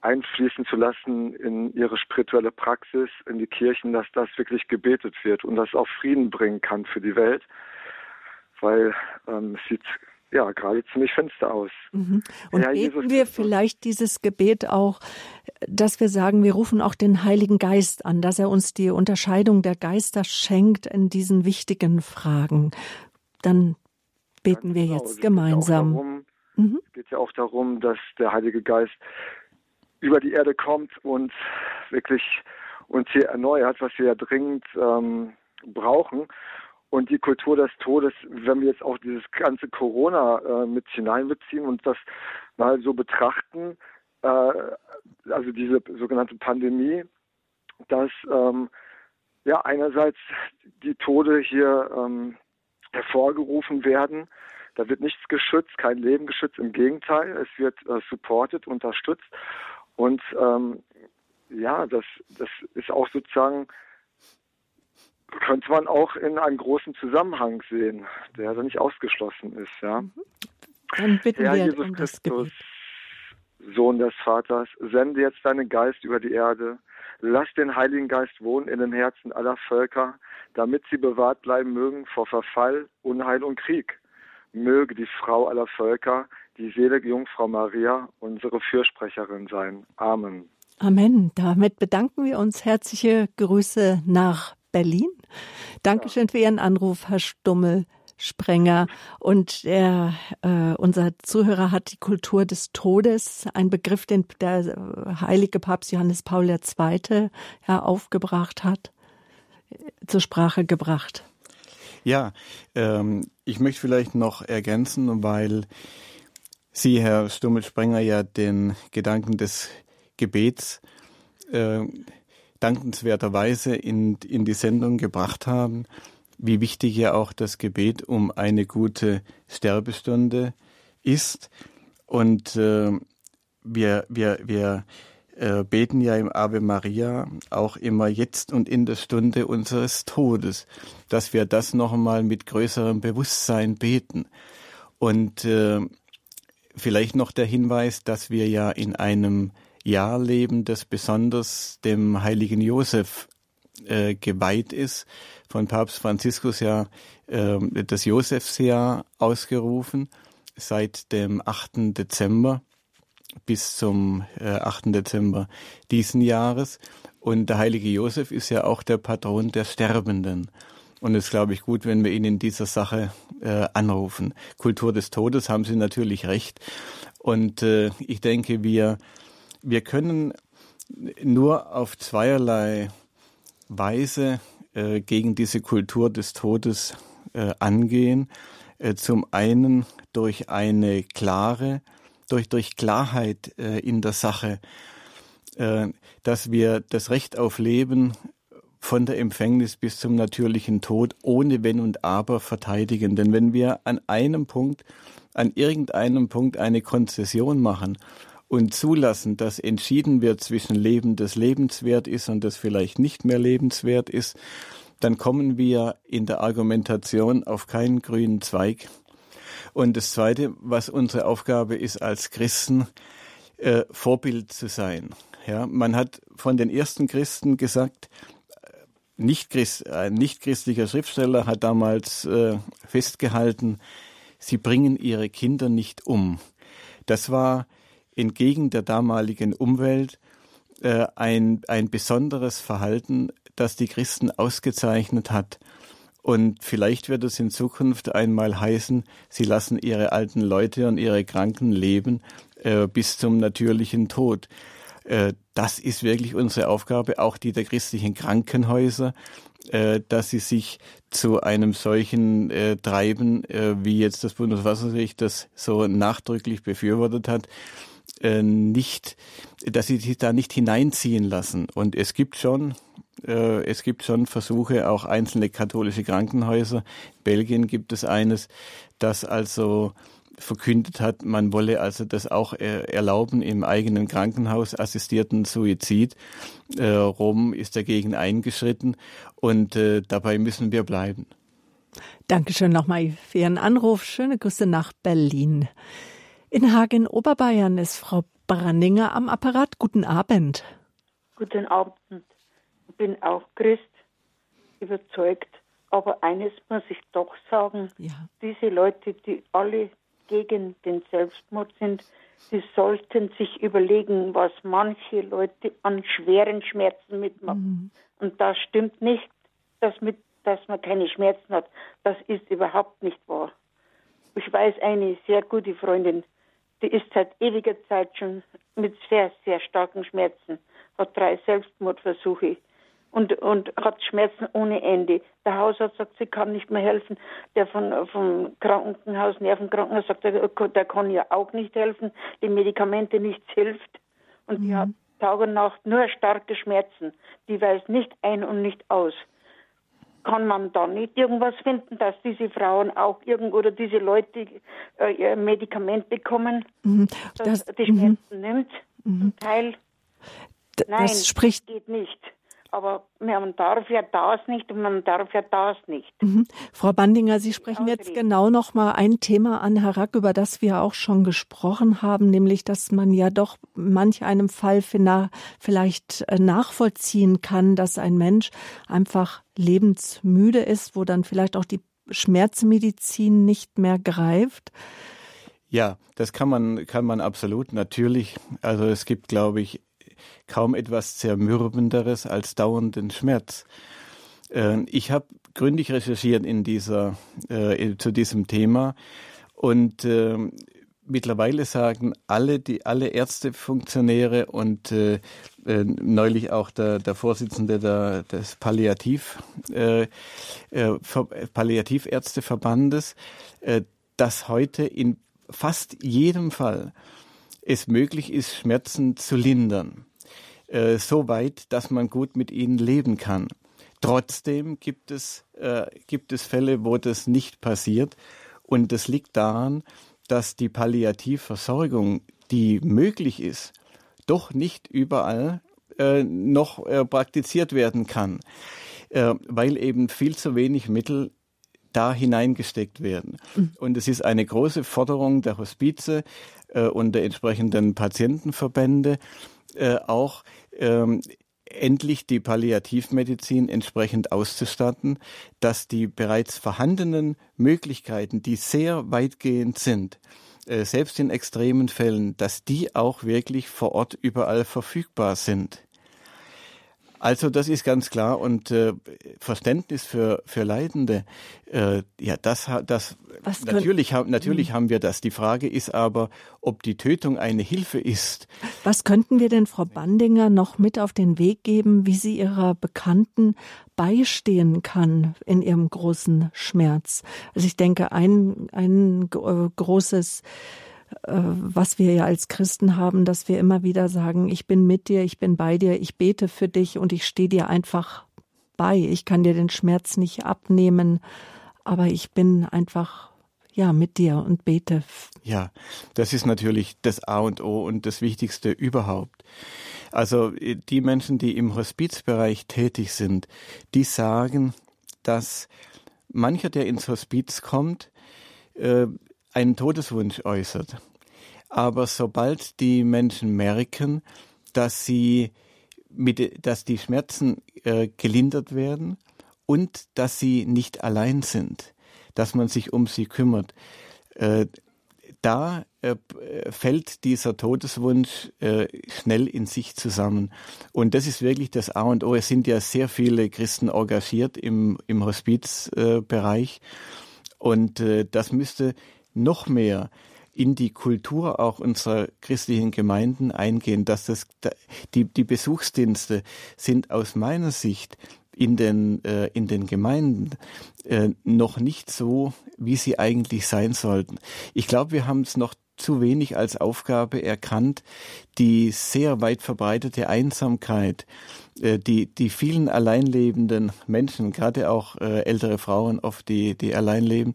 einfließen zu lassen in ihre spirituelle Praxis, in die Kirchen, dass das wirklich gebetet wird und das auch Frieden bringen kann für die Welt, weil ähm, es sieht ja gerade ziemlich finster aus. Mhm. Und ja, beten Jesus wir vielleicht dieses Gebet auch, dass wir sagen, wir rufen auch den Heiligen Geist an, dass er uns die Unterscheidung der Geister schenkt in diesen wichtigen Fragen. Dann beten wir genau. jetzt gemeinsam. Darum, mhm. Es geht ja auch darum, dass der Heilige Geist über die Erde kommt und wirklich uns hier erneuert, was wir ja dringend ähm, brauchen. Und die Kultur des Todes, wenn wir jetzt auch dieses ganze Corona äh, mit hineinbeziehen und das mal so betrachten, äh, also diese sogenannte Pandemie, dass ähm, ja einerseits die Tode hier ähm, hervorgerufen werden. Da wird nichts geschützt, kein Leben geschützt, im Gegenteil, es wird äh, supported, unterstützt. Und ähm, ja, das, das ist auch sozusagen, könnte man auch in einem großen Zusammenhang sehen, der da nicht ausgeschlossen ist. Ja. Mhm. Dann bitten Herr wir Jesus um Christus, Sohn des Vaters, sende jetzt deinen Geist über die Erde. Lass den Heiligen Geist wohnen in den Herzen aller Völker, damit sie bewahrt bleiben mögen vor Verfall, Unheil und Krieg. Möge die Frau aller Völker die selige Jungfrau Maria unsere Fürsprecherin sein. Amen. Amen. Damit bedanken wir uns. Herzliche Grüße nach Berlin. Dankeschön ja. für Ihren Anruf, Herr Stummel. Sprenger und der, äh, unser Zuhörer hat die Kultur des Todes, ein Begriff, den der heilige Papst Johannes Paul II. Ja, aufgebracht hat, zur Sprache gebracht. Ja, ähm, ich möchte vielleicht noch ergänzen, weil Sie, Herr Stummel-Sprenger, ja den Gedanken des Gebets äh, dankenswerterweise in, in die Sendung gebracht haben, wie wichtig ja auch das Gebet um eine gute Sterbestunde ist. Und äh, wir, wir, wir äh, beten ja im Ave Maria auch immer jetzt und in der Stunde unseres Todes, dass wir das noch einmal mit größerem Bewusstsein beten. Und äh, Vielleicht noch der Hinweis, dass wir ja in einem Jahr leben, das besonders dem heiligen Josef äh, geweiht ist, von Papst Franziskus ja äh, das Josefsjahr ausgerufen, seit dem 8. Dezember bis zum äh, 8. Dezember diesen Jahres. Und der heilige Josef ist ja auch der Patron der Sterbenden. Und es ist, glaube ich, gut, wenn wir ihn in dieser Sache äh, anrufen. Kultur des Todes haben Sie natürlich recht. Und äh, ich denke, wir, wir können nur auf zweierlei Weise äh, gegen diese Kultur des Todes äh, angehen. Äh, zum einen durch eine klare, durch, durch Klarheit äh, in der Sache, äh, dass wir das Recht auf Leben von der Empfängnis bis zum natürlichen Tod ohne Wenn und Aber verteidigen. Denn wenn wir an einem Punkt, an irgendeinem Punkt eine Konzession machen und zulassen, dass entschieden wird zwischen Leben, das lebenswert ist und das vielleicht nicht mehr lebenswert ist, dann kommen wir in der Argumentation auf keinen grünen Zweig. Und das Zweite, was unsere Aufgabe ist als Christen, äh, Vorbild zu sein. Ja, man hat von den ersten Christen gesagt, nicht ein nichtchristlicher Schriftsteller hat damals äh, festgehalten, sie bringen ihre Kinder nicht um. Das war entgegen der damaligen Umwelt äh, ein, ein besonderes Verhalten, das die Christen ausgezeichnet hat. Und vielleicht wird es in Zukunft einmal heißen, sie lassen ihre alten Leute und ihre Kranken leben äh, bis zum natürlichen Tod. Äh, das ist wirklich unsere Aufgabe, auch die der christlichen Krankenhäuser, äh, dass sie sich zu einem solchen äh, Treiben, wie jetzt das Bundeswassergericht das so nachdrücklich befürwortet hat, nicht, dass sie sich da nicht hineinziehen lassen. Und es gibt schon, es gibt schon Versuche, auch einzelne katholische Krankenhäuser. In Belgien gibt es eines, das also verkündet hat, man wolle also das auch erlauben im eigenen Krankenhaus assistierten Suizid. Äh, Rom ist dagegen eingeschritten und äh, dabei müssen wir bleiben. Dankeschön nochmal für Ihren Anruf. Schöne Grüße nach Berlin. In Hagen, Oberbayern ist Frau Brandinger am Apparat. Guten Abend. Guten Abend. Ich bin auch Christ, überzeugt. Aber eines muss ich doch sagen, ja. diese Leute, die alle gegen den Selbstmord sind, sie sollten sich überlegen, was manche Leute an schweren Schmerzen mitmachen. Mhm. Und das stimmt nicht, dass, mit, dass man keine Schmerzen hat. Das ist überhaupt nicht wahr. Ich weiß eine sehr gute Freundin, die ist seit ewiger Zeit schon mit sehr, sehr starken Schmerzen, hat drei Selbstmordversuche und, und hat Schmerzen ohne Ende. Der Hausarzt sagt, sie kann nicht mehr helfen. Der von, vom Krankenhaus, Nervenkrankenhaus sagt, der, der kann ja auch nicht helfen. Die Medikamente nichts hilft. Und mhm. die hat Tag und Nacht nur starke Schmerzen. Die weiß nicht ein und nicht aus. Kann man da nicht irgendwas finden, dass diese Frauen auch irgendwo oder diese Leute äh, Medikament bekommen, mhm. das, dass die mhm. Schmerzen nimmt? Mhm. Teil. Nein, das spricht geht nicht aber man darf ja das nicht und man darf ja das nicht. Mhm. Frau Bandinger, Sie sprechen jetzt genau noch mal ein Thema an, Herr Rack, über das wir auch schon gesprochen haben, nämlich, dass man ja doch manch einem Fall vielleicht äh, nachvollziehen kann, dass ein Mensch einfach lebensmüde ist, wo dann vielleicht auch die Schmerzmedizin nicht mehr greift. Ja, das kann man, kann man absolut natürlich. Also es gibt, glaube ich, kaum etwas zermürbenderes als dauernden Schmerz. Äh, ich habe gründlich recherchiert in dieser, äh, zu diesem Thema und äh, mittlerweile sagen alle die alle Ärztefunktionäre und äh, äh, neulich auch der, der Vorsitzende der, des Palliativ äh, äh, Palliativärzteverbandes, dass heute in fast jedem Fall es möglich ist, Schmerzen zu lindern. Äh, so weit, dass man gut mit ihnen leben kann. Trotzdem gibt es, äh, gibt es Fälle, wo das nicht passiert. Und das liegt daran, dass die Palliativversorgung, die möglich ist, doch nicht überall äh, noch äh, praktiziert werden kann, äh, weil eben viel zu wenig Mittel da hineingesteckt werden. Mhm. Und es ist eine große Forderung der Hospize äh, und der entsprechenden Patientenverbände, äh, auch ähm, endlich die Palliativmedizin entsprechend auszustatten, dass die bereits vorhandenen Möglichkeiten, die sehr weitgehend sind, äh, selbst in extremen Fällen, dass die auch wirklich vor Ort überall verfügbar sind. Also das ist ganz klar und äh, Verständnis für für Leidende, äh, ja das das Was natürlich haben natürlich hm. haben wir das. Die Frage ist aber, ob die Tötung eine Hilfe ist. Was könnten wir denn Frau Bandinger noch mit auf den Weg geben, wie sie ihrer Bekannten beistehen kann in ihrem großen Schmerz? Also ich denke ein ein äh, großes was wir ja als Christen haben, dass wir immer wieder sagen, ich bin mit dir, ich bin bei dir, ich bete für dich und ich stehe dir einfach bei. Ich kann dir den Schmerz nicht abnehmen, aber ich bin einfach ja mit dir und bete. Ja, das ist natürlich das A und O und das Wichtigste überhaupt. Also die Menschen, die im Hospizbereich tätig sind, die sagen, dass mancher, der ins Hospiz kommt, äh, einen Todeswunsch äußert. Aber sobald die Menschen merken, dass sie mit, dass die Schmerzen äh, gelindert werden und dass sie nicht allein sind, dass man sich um sie kümmert, äh, da äh, fällt dieser Todeswunsch äh, schnell in sich zusammen. Und das ist wirklich das A und O. Es sind ja sehr viele Christen engagiert im, im Hospizbereich. und äh, das müsste noch mehr in die Kultur auch unserer christlichen Gemeinden eingehen, dass das, die, die Besuchsdienste sind aus meiner Sicht in den, äh, in den Gemeinden äh, noch nicht so, wie sie eigentlich sein sollten. Ich glaube, wir haben es noch zu wenig als Aufgabe erkannt, die sehr weit verbreitete Einsamkeit, äh, die, die vielen alleinlebenden Menschen, gerade auch äh, ältere Frauen oft, die, die allein leben,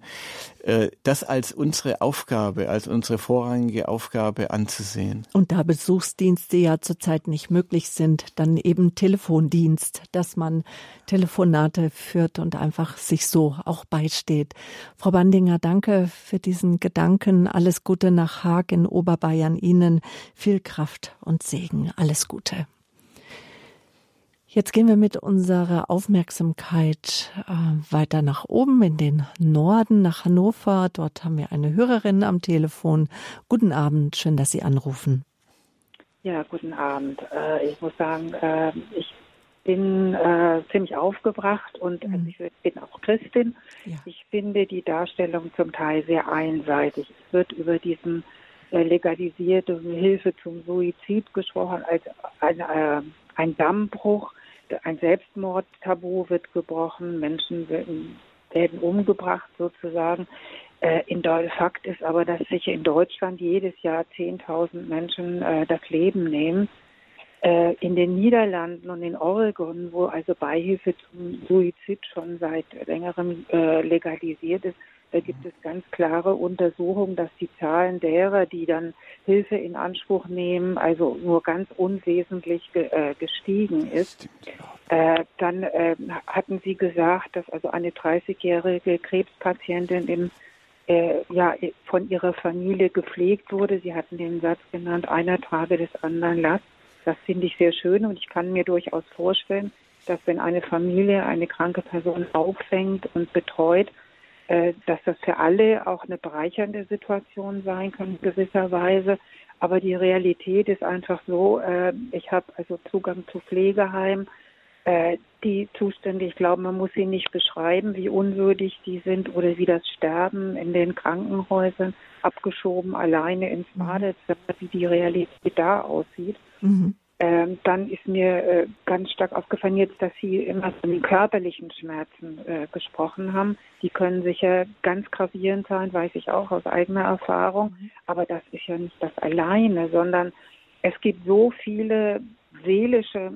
äh, das als unsere Aufgabe, als unsere vorrangige Aufgabe anzusehen. Und da Besuchsdienste ja zurzeit nicht möglich sind, dann eben Telefondienst, dass man Telefonate führt und einfach sich so auch beisteht. Frau Bandinger, danke für diesen Gedanken. Alles Gute nach Haag in Oberbayern. Ihnen viel Kraft und Segen. Alles Gute. Jetzt gehen wir mit unserer Aufmerksamkeit äh, weiter nach oben in den Norden, nach Hannover. Dort haben wir eine Hörerin am Telefon. Guten Abend, schön, dass Sie anrufen. Ja, guten Abend. Äh, ich muss sagen, äh, ich bin äh, ziemlich aufgebracht und mhm. also ich bin auch Christin. Ja. Ich finde die Darstellung zum Teil sehr einseitig. Es wird über diesen äh, legalisierte Hilfe zum Suizid gesprochen als ein, äh, ein Dammbruch ein Selbstmordtabu wird gebrochen, Menschen werden, werden umgebracht sozusagen. Äh, in Fakt ist aber, dass sich in Deutschland jedes Jahr 10.000 Menschen äh, das Leben nehmen. Äh, in den Niederlanden und in Oregon, wo also Beihilfe zum Suizid schon seit längerem äh, legalisiert ist, da gibt es ganz klare Untersuchungen, dass die Zahlen derer, die dann Hilfe in Anspruch nehmen, also nur ganz unwesentlich ge äh, gestiegen ist. Äh, dann äh, hatten Sie gesagt, dass also eine 30-jährige Krebspatientin im äh, ja, von ihrer Familie gepflegt wurde. Sie hatten den Satz genannt, einer trage des anderen Last. Das finde ich sehr schön und ich kann mir durchaus vorstellen, dass wenn eine Familie eine kranke Person auffängt und betreut, äh, dass das für alle auch eine bereichernde Situation sein kann, gewisserweise. Aber die Realität ist einfach so, äh, ich habe also Zugang zu Pflegeheimen, äh, die Zustände, ich glaube, man muss sie nicht beschreiben, wie unwürdig die sind oder wie das Sterben in den Krankenhäusern abgeschoben alleine ins mhm. Badezimmer, wie die Realität da aussieht. Mhm. Ähm, dann ist mir äh, ganz stark aufgefallen jetzt, dass Sie immer von den körperlichen Schmerzen äh, gesprochen haben. Die können sicher ganz gravierend sein, weiß ich auch aus eigener Erfahrung. Mhm. Aber das ist ja nicht das alleine, sondern es gibt so viele seelische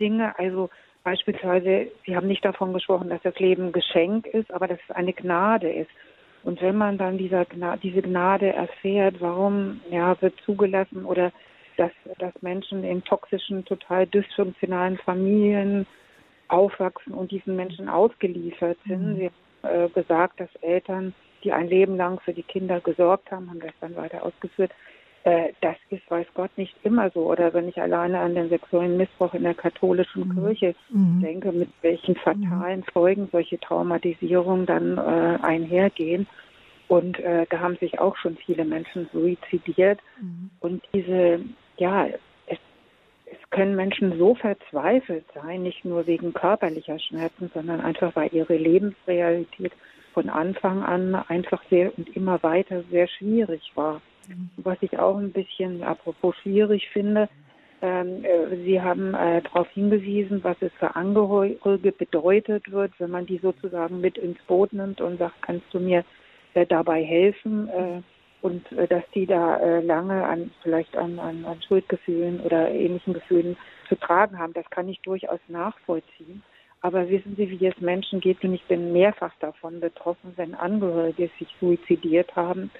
Dinge. Also beispielsweise, Sie haben nicht davon gesprochen, dass das Leben Geschenk ist, aber dass es eine Gnade ist. Und wenn man dann dieser Gna diese Gnade erfährt, warum ja, wird zugelassen oder dass, dass Menschen in toxischen, total dysfunktionalen Familien aufwachsen und diesen Menschen ausgeliefert sind. Mhm. Sie haben äh, gesagt, dass Eltern, die ein Leben lang für die Kinder gesorgt haben, haben das dann weiter ausgeführt. Äh, das ist, weiß Gott, nicht immer so. Oder wenn ich alleine an den sexuellen Missbrauch in der katholischen mhm. Kirche mhm. denke, mit welchen fatalen Folgen solche Traumatisierungen dann äh, einhergehen. Und äh, da haben sich auch schon viele Menschen suizidiert. Mhm. Und diese ja, es, es können Menschen so verzweifelt sein, nicht nur wegen körperlicher Schmerzen, sondern einfach, weil ihre Lebensrealität von Anfang an einfach sehr und immer weiter sehr schwierig war. Was ich auch ein bisschen, apropos schwierig finde, ähm, äh, Sie haben äh, darauf hingewiesen, was es für Angehörige bedeutet wird, wenn man die sozusagen mit ins Boot nimmt und sagt, kannst du mir äh, dabei helfen? Und äh, dass die da äh, lange an vielleicht an, an, an Schuldgefühlen oder ähnlichen Gefühlen zu tragen haben. Das kann ich durchaus nachvollziehen. Aber wissen Sie, wie es Menschen geht, und ich bin mehrfach davon betroffen, wenn Angehörige sich suizidiert haben.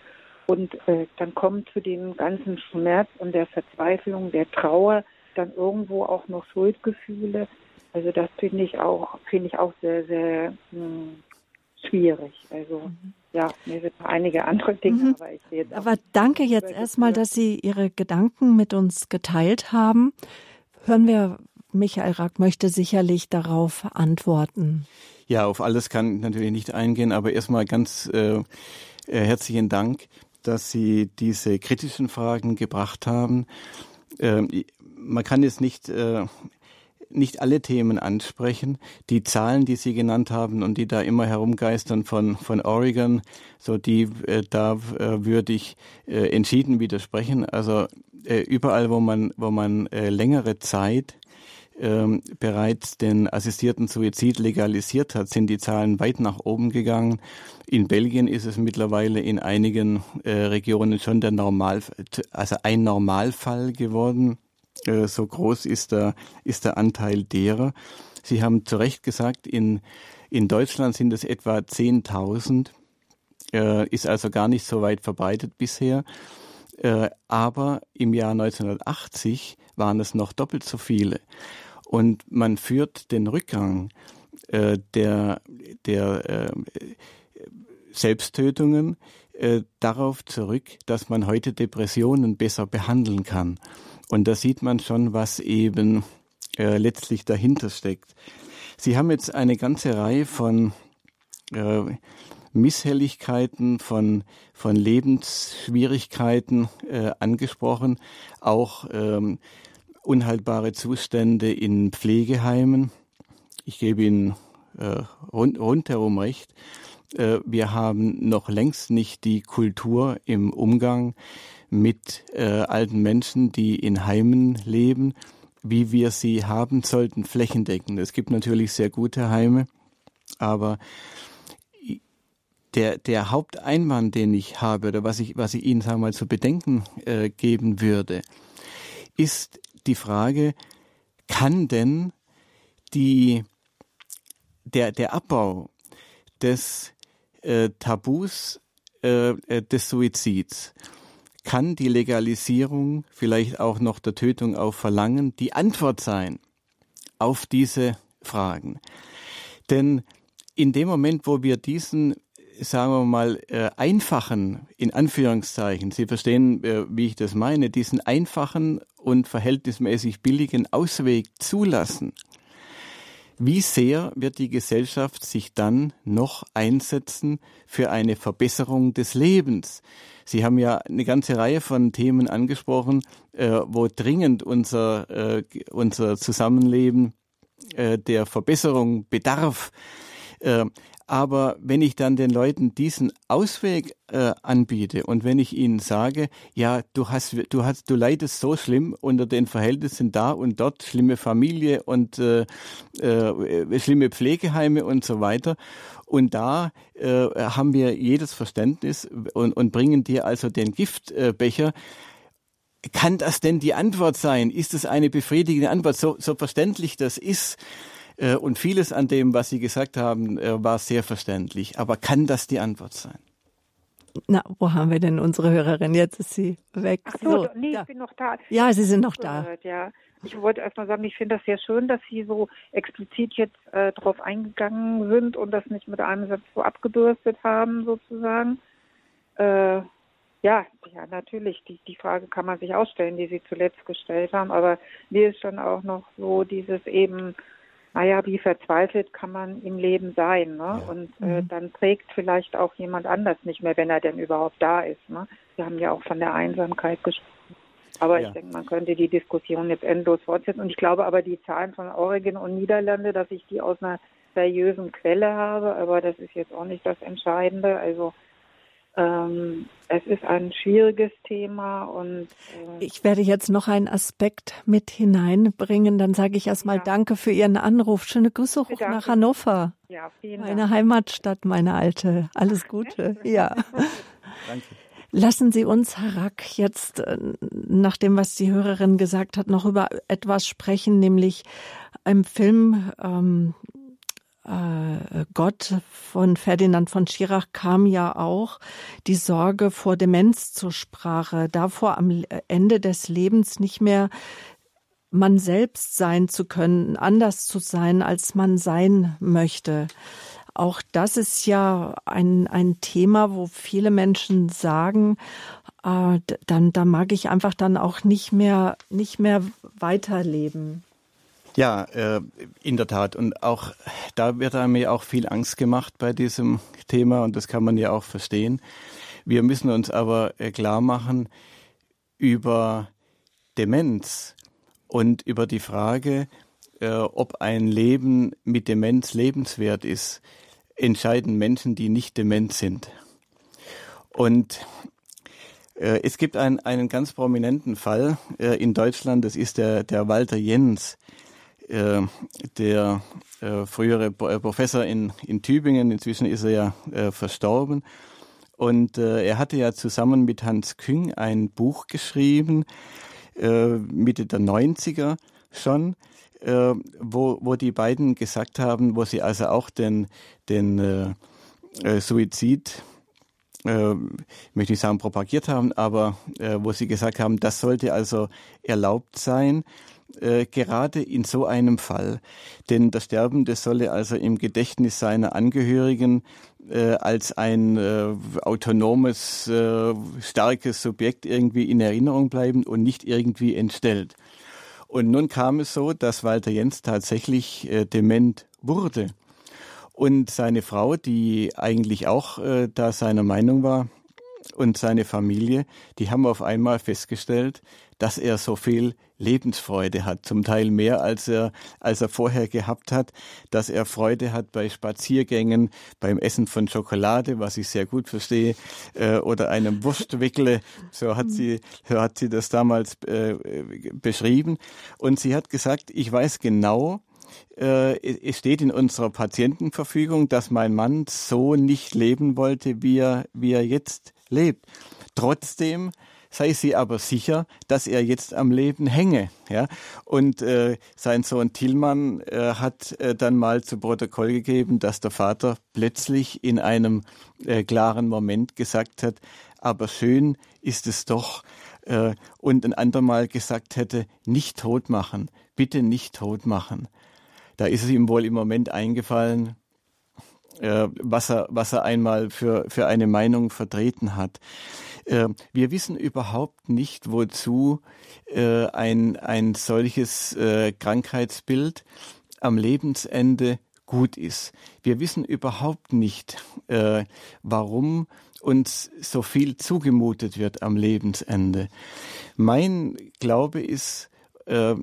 Und äh, dann kommt zu dem ganzen Schmerz und der Verzweiflung, der Trauer, dann irgendwo auch noch Schuldgefühle. Also das finde ich auch, finde ich auch sehr, sehr mh, hm, schwierig. Also mhm. Ja, mir sind noch einige andere Dinge, mhm. aber ich sehe jetzt. Aber danke jetzt erstmal, dass Sie Ihre Gedanken mit uns geteilt haben. Hören wir, Michael Rack möchte sicherlich darauf antworten. Ja, auf alles kann ich natürlich nicht eingehen, aber erstmal ganz äh, äh herzlichen Dank, dass Sie diese kritischen Fragen gebracht haben. Äh, man kann jetzt nicht äh, nicht alle Themen ansprechen. Die Zahlen, die Sie genannt haben und die da immer herumgeistern von, von Oregon, so die, äh, da äh, würde ich äh, entschieden widersprechen. Also äh, überall, wo man, wo man äh, längere Zeit ähm, bereits den assistierten Suizid legalisiert hat, sind die Zahlen weit nach oben gegangen. In Belgien ist es mittlerweile in einigen äh, Regionen schon der Normal, also ein Normalfall geworden. Äh, so groß ist der, ist der Anteil derer. Sie haben zu Recht gesagt, in, in Deutschland sind es etwa 10.000, äh, ist also gar nicht so weit verbreitet bisher. Äh, aber im Jahr 1980 waren es noch doppelt so viele. Und man führt den Rückgang äh, der, der äh, Selbsttötungen äh, darauf zurück, dass man heute Depressionen besser behandeln kann. Und da sieht man schon, was eben äh, letztlich dahinter steckt. Sie haben jetzt eine ganze Reihe von äh, Misshelligkeiten, von, von Lebensschwierigkeiten äh, angesprochen, auch ähm, unhaltbare Zustände in Pflegeheimen. Ich gebe Ihnen äh, rund, rundherum recht. Äh, wir haben noch längst nicht die Kultur im Umgang mit äh, alten Menschen, die in Heimen leben, wie wir sie haben sollten, flächendeckend. Es gibt natürlich sehr gute Heime, aber der, der Haupteinwand, den ich habe, oder was ich, was ich Ihnen sagen wir mal zu bedenken äh, geben würde, ist die Frage, kann denn die, der, der Abbau des äh, Tabus äh, äh, des Suizids, kann die Legalisierung vielleicht auch noch der Tötung auf Verlangen die Antwort sein auf diese Fragen. Denn in dem Moment, wo wir diesen sagen wir mal, äh, einfachen, in Anführungszeichen, Sie verstehen, äh, wie ich das meine, diesen einfachen und verhältnismäßig billigen Ausweg zulassen, wie sehr wird die Gesellschaft sich dann noch einsetzen für eine Verbesserung des Lebens? Sie haben ja eine ganze Reihe von Themen angesprochen, äh, wo dringend unser, äh, unser Zusammenleben äh, der Verbesserung bedarf. Aber wenn ich dann den Leuten diesen Ausweg äh, anbiete und wenn ich ihnen sage, ja, du hast, du hast, du leidest so schlimm unter den Verhältnissen da und dort, schlimme Familie und äh, äh, schlimme Pflegeheime und so weiter. Und da äh, haben wir jedes Verständnis und, und bringen dir also den Giftbecher. Kann das denn die Antwort sein? Ist es eine befriedigende Antwort? So, so verständlich das ist, und vieles an dem, was Sie gesagt haben, äh, war sehr verständlich. Aber kann das die Antwort sein? Na, wo haben wir denn unsere Hörerin? Jetzt ist sie weg. Ach so, so nee, ja. ich bin noch da. Ja, Sie sind noch da. Ja. Ich wollte erst mal sagen, ich finde das sehr schön, dass Sie so explizit jetzt äh, darauf eingegangen sind und das nicht mit einem Satz so abgebürstet haben, sozusagen. Äh, ja, ja, natürlich, die, die Frage kann man sich ausstellen, die Sie zuletzt gestellt haben, aber mir ist schon auch noch so dieses eben naja, wie verzweifelt kann man im Leben sein. Ne? Ja. Und äh, mhm. dann trägt vielleicht auch jemand anders nicht mehr, wenn er denn überhaupt da ist. Ne? Wir haben ja auch von der Einsamkeit gesprochen. Aber ja. ich denke, man könnte die Diskussion jetzt endlos fortsetzen. Und ich glaube aber, die Zahlen von Oregon und Niederlande, dass ich die aus einer seriösen Quelle habe, aber das ist jetzt auch nicht das Entscheidende. Also ähm, es ist ein schwieriges Thema und äh ich werde jetzt noch einen Aspekt mit hineinbringen. Dann sage ich erstmal ja. Danke für Ihren Anruf. Schöne Grüße hoch Danke. nach Hannover. Ja, vielen meine Dank. Heimatstadt, meine alte. Alles Gute. ja. [LAUGHS] Danke. Lassen Sie uns, Herr Rack, jetzt äh, nach dem, was die Hörerin gesagt hat, noch über etwas sprechen, nämlich im Film ähm, äh, Gott von Ferdinand von Schirach kam ja auch die Sorge vor Demenz zur Sprache, davor am Ende des Lebens nicht mehr man selbst sein zu können, anders zu sein, als man sein möchte. Auch das ist ja ein, ein Thema, wo viele Menschen sagen, äh, dann, da mag ich einfach dann auch nicht mehr, nicht mehr weiterleben. Ja, äh, in der Tat. Und auch da wird einem ja auch viel Angst gemacht bei diesem Thema und das kann man ja auch verstehen. Wir müssen uns aber äh, klar machen über Demenz und über die Frage, äh, ob ein Leben mit Demenz lebenswert ist, entscheiden Menschen, die nicht dement sind. Und äh, es gibt ein, einen ganz prominenten Fall äh, in Deutschland, das ist der, der Walter Jens, äh, der äh, frühere äh, Professor in, in Tübingen, inzwischen ist er ja äh, verstorben. Und er hatte ja zusammen mit Hans Küng ein Buch geschrieben, Mitte der 90er schon, wo, wo die beiden gesagt haben, wo sie also auch den, den Suizid äh, möchte ich sagen, propagiert haben, aber äh, wo sie gesagt haben, das sollte also erlaubt sein, äh, gerade in so einem Fall. Denn der Sterbende solle also im Gedächtnis seiner Angehörigen äh, als ein äh, autonomes, äh, starkes Subjekt irgendwie in Erinnerung bleiben und nicht irgendwie entstellt. Und nun kam es so, dass Walter Jens tatsächlich äh, dement wurde. Und seine Frau, die eigentlich auch äh, da seiner Meinung war, und seine Familie, die haben auf einmal festgestellt, dass er so viel Lebensfreude hat, zum Teil mehr als er, als er vorher gehabt hat, dass er Freude hat bei Spaziergängen, beim Essen von Schokolade, was ich sehr gut verstehe, äh, oder einem Wurstwickle, so hat sie, so hat sie das damals äh, beschrieben. Und sie hat gesagt, ich weiß genau, äh, es steht in unserer Patientenverfügung, dass mein Mann so nicht leben wollte, wie er, wie er jetzt lebt. Trotzdem sei sie aber sicher, dass er jetzt am Leben hänge. Ja? Und äh, sein Sohn Tillmann äh, hat äh, dann mal zu Protokoll gegeben, dass der Vater plötzlich in einem äh, klaren Moment gesagt hat, aber schön ist es doch, äh, und ein andermal gesagt hätte, nicht tot machen, bitte nicht tot machen. Da ist es ihm wohl im Moment eingefallen, äh, was, er, was er einmal für, für eine Meinung vertreten hat. Äh, wir wissen überhaupt nicht, wozu äh, ein, ein solches äh, Krankheitsbild am Lebensende gut ist. Wir wissen überhaupt nicht, äh, warum uns so viel zugemutet wird am Lebensende. Mein Glaube ist, äh,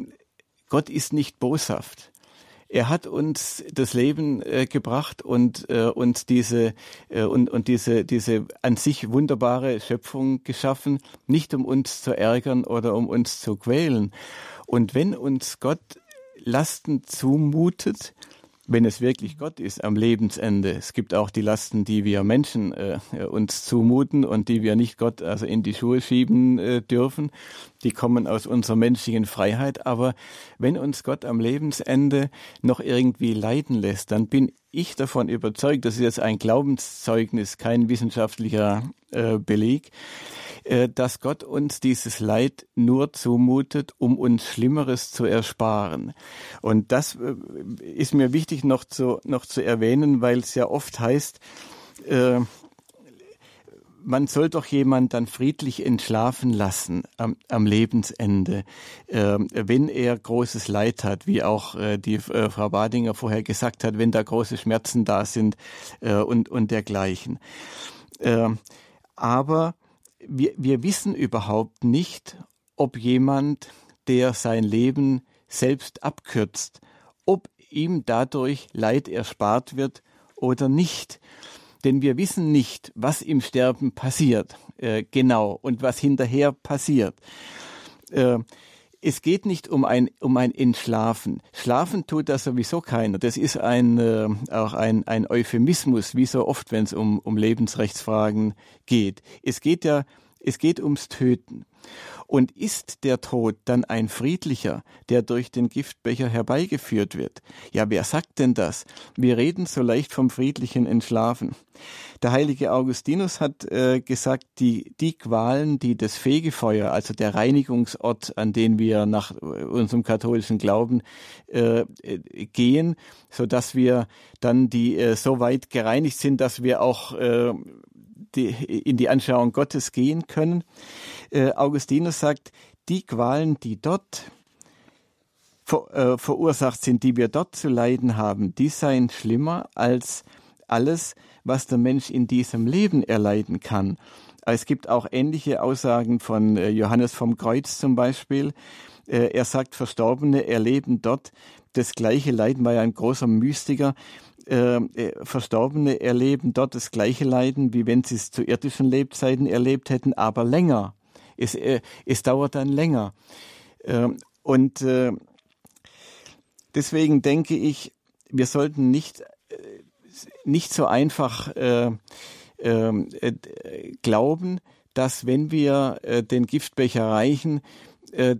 Gott ist nicht boshaft. Er hat uns das Leben äh, gebracht und äh, uns diese äh, und, und diese diese an sich wunderbare Schöpfung geschaffen, nicht um uns zu ärgern oder um uns zu quälen. Und wenn uns Gott Lasten zumutet, wenn es wirklich Gott ist am Lebensende. Es gibt auch die Lasten, die wir Menschen äh, uns zumuten und die wir nicht Gott also in die Schuhe schieben äh, dürfen. Die kommen aus unserer menschlichen Freiheit. Aber wenn uns Gott am Lebensende noch irgendwie leiden lässt, dann bin ich davon überzeugt, das ist jetzt ein Glaubenszeugnis, kein wissenschaftlicher äh, Beleg, äh, dass Gott uns dieses Leid nur zumutet, um uns Schlimmeres zu ersparen. Und das äh, ist mir wichtig noch zu, noch zu erwähnen, weil es ja oft heißt, äh, man soll doch jemand dann friedlich entschlafen lassen am, am Lebensende, äh, wenn er großes Leid hat, wie auch äh, die äh, Frau Badinger vorher gesagt hat, wenn da große Schmerzen da sind äh, und, und dergleichen. Äh, aber wir, wir wissen überhaupt nicht, ob jemand, der sein Leben selbst abkürzt, ob ihm dadurch Leid erspart wird oder nicht. Denn wir wissen nicht, was im Sterben passiert, äh, genau, und was hinterher passiert. Äh, es geht nicht um ein, um ein Entschlafen. Schlafen tut das sowieso keiner. Das ist ein, äh, auch ein, ein Euphemismus, wie so oft, wenn es um, um Lebensrechtsfragen geht. Es geht ja, es geht ums Töten. Und ist der Tod dann ein friedlicher, der durch den Giftbecher herbeigeführt wird? Ja, wer sagt denn das? Wir reden so leicht vom friedlichen Entschlafen. Der heilige Augustinus hat äh, gesagt, die, die Qualen, die das Fegefeuer, also der Reinigungsort, an den wir nach äh, unserem katholischen Glauben äh, gehen, so dass wir dann die äh, so weit gereinigt sind, dass wir auch äh, die, in die Anschauung Gottes gehen können. Äh, Augustinus sagt, die Qualen, die dort äh, verursacht sind, die wir dort zu leiden haben, die seien schlimmer als alles, was der Mensch in diesem Leben erleiden kann. Es gibt auch ähnliche Aussagen von äh, Johannes vom Kreuz zum Beispiel. Er sagt, Verstorbene erleben dort das gleiche Leiden, war ja ein großer Mystiker. Äh, äh, Verstorbene erleben dort das gleiche Leiden, wie wenn sie es zu irdischen Lebzeiten erlebt hätten, aber länger. Es, äh, es dauert dann länger. Äh, und äh, deswegen denke ich, wir sollten nicht, äh, nicht so einfach ähm, glauben, dass wenn wir den Giftbecher reichen,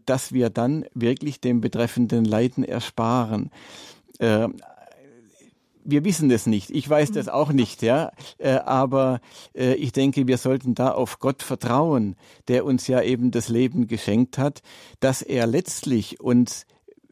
dass wir dann wirklich dem Betreffenden Leiden ersparen wir wissen das nicht. Ich weiß das auch nicht, ja. Äh, aber äh, ich denke, wir sollten da auf Gott vertrauen, der uns ja eben das Leben geschenkt hat, dass er letztlich uns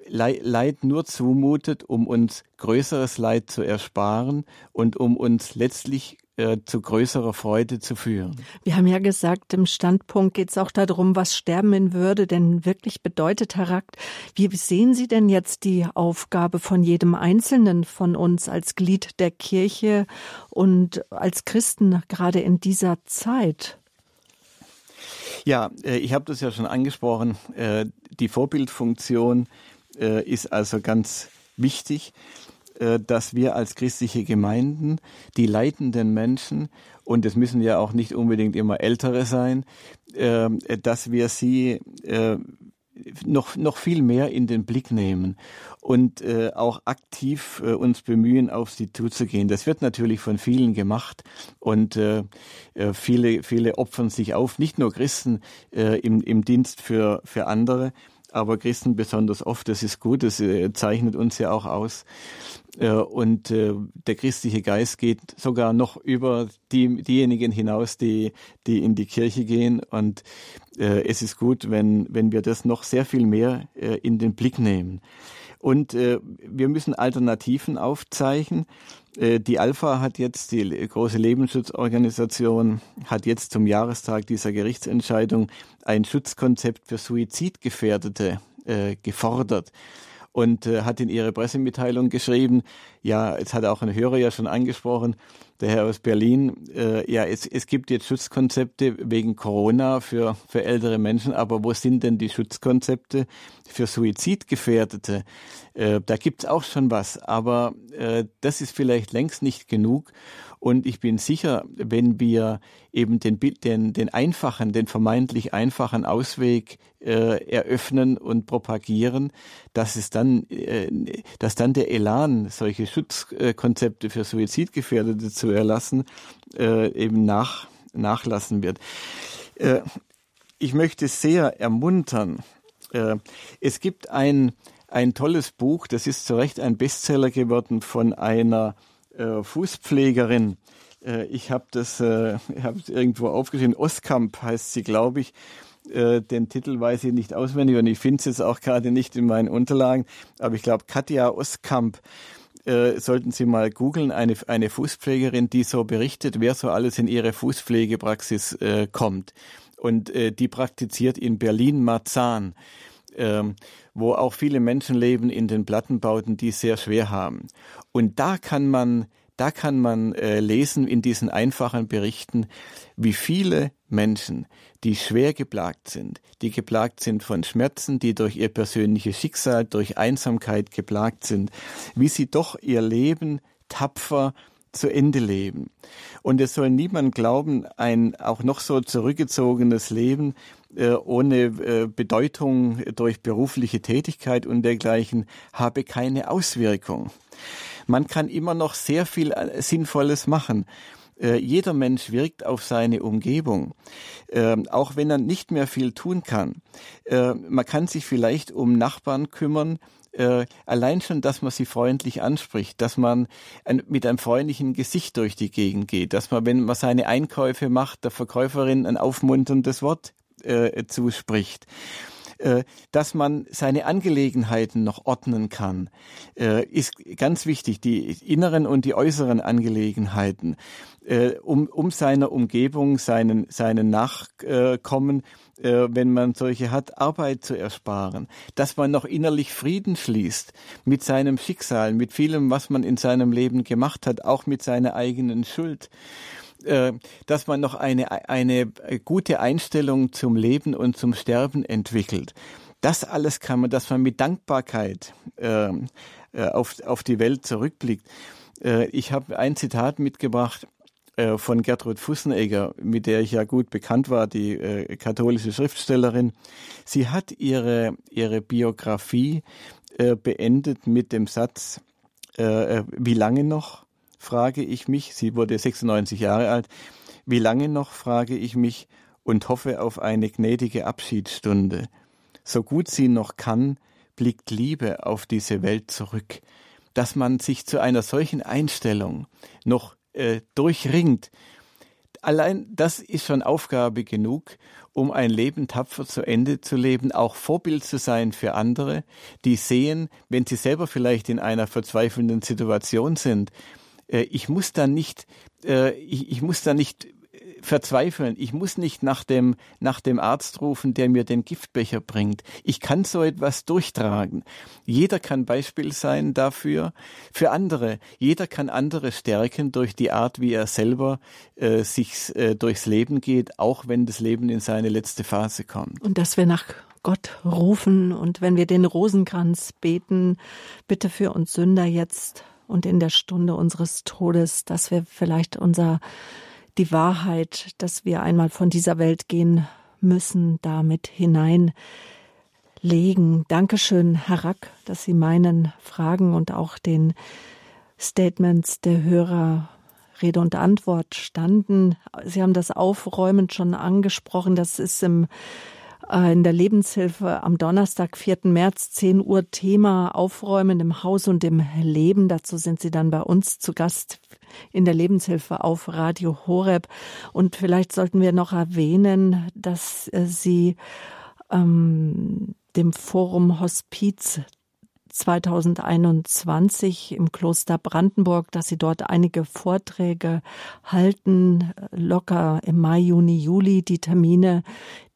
Leid nur zumutet, um uns größeres Leid zu ersparen und um uns letztlich äh, zu größerer Freude zu führen. Wir haben ja gesagt, im Standpunkt geht es auch darum, was Sterben in Würde denn wirklich bedeutet, Herr Rackt. Wie sehen Sie denn jetzt die Aufgabe von jedem Einzelnen von uns als Glied der Kirche und als Christen gerade in dieser Zeit? Ja, äh, ich habe das ja schon angesprochen. Äh, die Vorbildfunktion ist also ganz wichtig. Äh, dass wir als christliche Gemeinden die leitenden Menschen, und es müssen ja auch nicht unbedingt immer Ältere sein, äh, dass wir sie äh, noch, noch viel mehr in den Blick nehmen und äh, auch aktiv uns bemühen, auf sie zuzugehen. Das wird natürlich von vielen gemacht und viele, viele opfern sich auf, nicht nur Christen im, im Dienst für, für andere, aber Christen besonders oft, das ist gut, das zeichnet uns ja auch aus. Äh, und äh, der christliche Geist geht sogar noch über die, diejenigen hinaus, die, die in die Kirche gehen. Und es ist gut, wenn, wenn wir das noch sehr viel mehr in den Blick nehmen. Und wir müssen Alternativen aufzeichnen. Die Alpha hat jetzt, die große Lebensschutzorganisation, hat jetzt zum Jahrestag dieser Gerichtsentscheidung ein Schutzkonzept für Suizidgefährdete äh, gefordert und äh, hat in ihre Pressemitteilung geschrieben, ja, jetzt hat auch ein Hörer ja schon angesprochen, der Herr aus Berlin, äh, ja, es, es gibt jetzt Schutzkonzepte wegen Corona für, für ältere Menschen, aber wo sind denn die Schutzkonzepte für Suizidgefährdete? Äh, da gibt's auch schon was, aber äh, das ist vielleicht längst nicht genug. Und ich bin sicher, wenn wir eben den, den, den einfachen, den vermeintlich einfachen Ausweg äh, eröffnen und propagieren, dass es dann, äh, dass dann der Elan, solche Schutzkonzepte für Suizidgefährdete zu erlassen, äh, eben nach, nachlassen wird. Äh, ich möchte sehr ermuntern. Äh, es gibt ein, ein tolles Buch, das ist zu Recht ein Bestseller geworden von einer äh, Fußpflegerin. Äh, ich habe das äh, hab irgendwo aufgeschrieben. Oskamp heißt sie, glaube ich. Den Titel weiß ich nicht auswendig und ich finde es jetzt auch gerade nicht in meinen Unterlagen. Aber ich glaube, Katja Oskamp äh, sollten Sie mal googeln, eine, eine Fußpflegerin, die so berichtet, wer so alles in ihre Fußpflegepraxis äh, kommt. Und äh, die praktiziert in Berlin-Marzahn, äh, wo auch viele Menschen leben in den Plattenbauten, die es sehr schwer haben. Und da kann man, da kann man äh, lesen in diesen einfachen Berichten, wie viele Menschen, die schwer geplagt sind, die geplagt sind von Schmerzen, die durch ihr persönliches Schicksal, durch Einsamkeit geplagt sind, wie sie doch ihr Leben tapfer zu Ende leben. Und es soll niemand glauben, ein auch noch so zurückgezogenes Leben äh, ohne äh, Bedeutung durch berufliche Tätigkeit und dergleichen habe keine Auswirkung. Man kann immer noch sehr viel äh, Sinnvolles machen. Äh, jeder Mensch wirkt auf seine Umgebung, äh, auch wenn er nicht mehr viel tun kann. Äh, man kann sich vielleicht um Nachbarn kümmern, äh, allein schon, dass man sie freundlich anspricht, dass man ein, mit einem freundlichen Gesicht durch die Gegend geht, dass man, wenn man seine Einkäufe macht, der Verkäuferin ein aufmunterndes Wort äh, zuspricht. Äh, dass man seine Angelegenheiten noch ordnen kann, äh, ist ganz wichtig, die inneren und die äußeren Angelegenheiten, äh, um, um seiner Umgebung, seinen, seinen Nachkommen, wenn man solche hat, Arbeit zu ersparen, dass man noch innerlich Frieden schließt mit seinem Schicksal, mit vielem, was man in seinem Leben gemacht hat, auch mit seiner eigenen Schuld. Äh, dass man noch eine, eine gute Einstellung zum Leben und zum Sterben entwickelt. Das alles kann man, dass man mit Dankbarkeit ähm, äh, auf, auf die Welt zurückblickt. Äh, ich habe ein Zitat mitgebracht äh, von Gertrud Fussenegger, mit der ich ja gut bekannt war, die äh, katholische Schriftstellerin. Sie hat ihre, ihre Biografie äh, beendet mit dem Satz, äh, wie lange noch, frage ich mich, sie wurde 96 Jahre alt, wie lange noch, frage ich mich, und hoffe auf eine gnädige Abschiedsstunde. So gut sie noch kann, blickt Liebe auf diese Welt zurück. Dass man sich zu einer solchen Einstellung noch äh, durchringt, allein das ist schon Aufgabe genug, um ein Leben tapfer zu Ende zu leben, auch Vorbild zu sein für andere, die sehen, wenn sie selber vielleicht in einer verzweifelnden Situation sind, äh, ich muss da nicht, äh, ich, ich muss da nicht verzweifeln. Ich muss nicht nach dem, nach dem Arzt rufen, der mir den Giftbecher bringt. Ich kann so etwas durchtragen. Jeder kann Beispiel sein dafür, für andere. Jeder kann andere stärken durch die Art, wie er selber äh, sich äh, durchs Leben geht, auch wenn das Leben in seine letzte Phase kommt. Und dass wir nach Gott rufen und wenn wir den Rosenkranz beten, bitte für uns Sünder jetzt und in der Stunde unseres Todes, dass wir vielleicht unser die Wahrheit, dass wir einmal von dieser Welt gehen müssen, damit hineinlegen. Dankeschön, Herr Rack, dass Sie meinen Fragen und auch den Statements der Hörer Rede und Antwort standen. Sie haben das Aufräumen schon angesprochen. Das ist im in der Lebenshilfe am Donnerstag, 4. März, 10 Uhr Thema Aufräumen im Haus und im Leben. Dazu sind Sie dann bei uns zu Gast in der Lebenshilfe auf Radio Horeb. Und vielleicht sollten wir noch erwähnen, dass äh, Sie ähm, dem Forum Hospiz 2021 im Kloster Brandenburg, dass sie dort einige Vorträge halten, locker im Mai, Juni, Juli. Die Termine,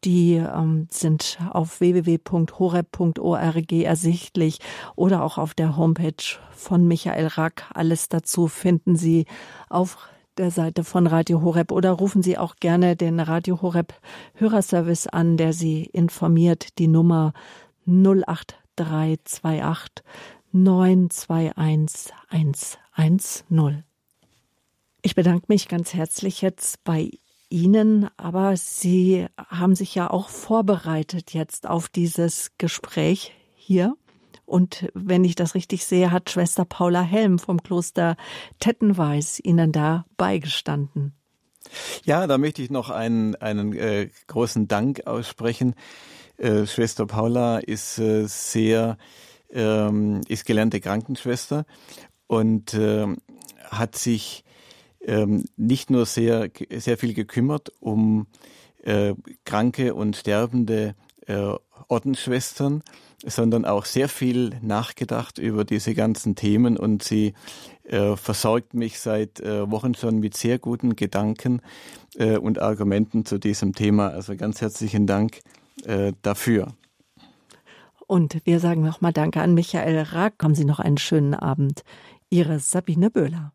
die ähm, sind auf www.horeb.org ersichtlich oder auch auf der Homepage von Michael Rack. Alles dazu finden Sie auf der Seite von Radio Horeb oder rufen Sie auch gerne den Radio Horeb Hörerservice an, der Sie informiert. Die Nummer 0828 921 110. Ich bedanke mich ganz herzlich jetzt bei Ihnen, aber Sie haben sich ja auch vorbereitet jetzt auf dieses Gespräch hier. Und wenn ich das richtig sehe, hat Schwester Paula Helm vom Kloster Tettenweiß Ihnen da beigestanden. Ja, da möchte ich noch einen, einen äh, großen Dank aussprechen. Äh, Schwester Paula ist äh, sehr, ähm, ist gelernte Krankenschwester und äh, hat sich ähm, nicht nur sehr, sehr viel gekümmert um äh, kranke und sterbende äh, Ordensschwestern, sondern auch sehr viel nachgedacht über diese ganzen Themen und sie äh, versorgt mich seit äh, Wochen schon mit sehr guten Gedanken äh, und Argumenten zu diesem Thema. Also ganz herzlichen Dank äh, dafür. Und wir sagen nochmal Danke an Michael Rack. Haben Sie noch einen schönen Abend. Ihre Sabine Böhler.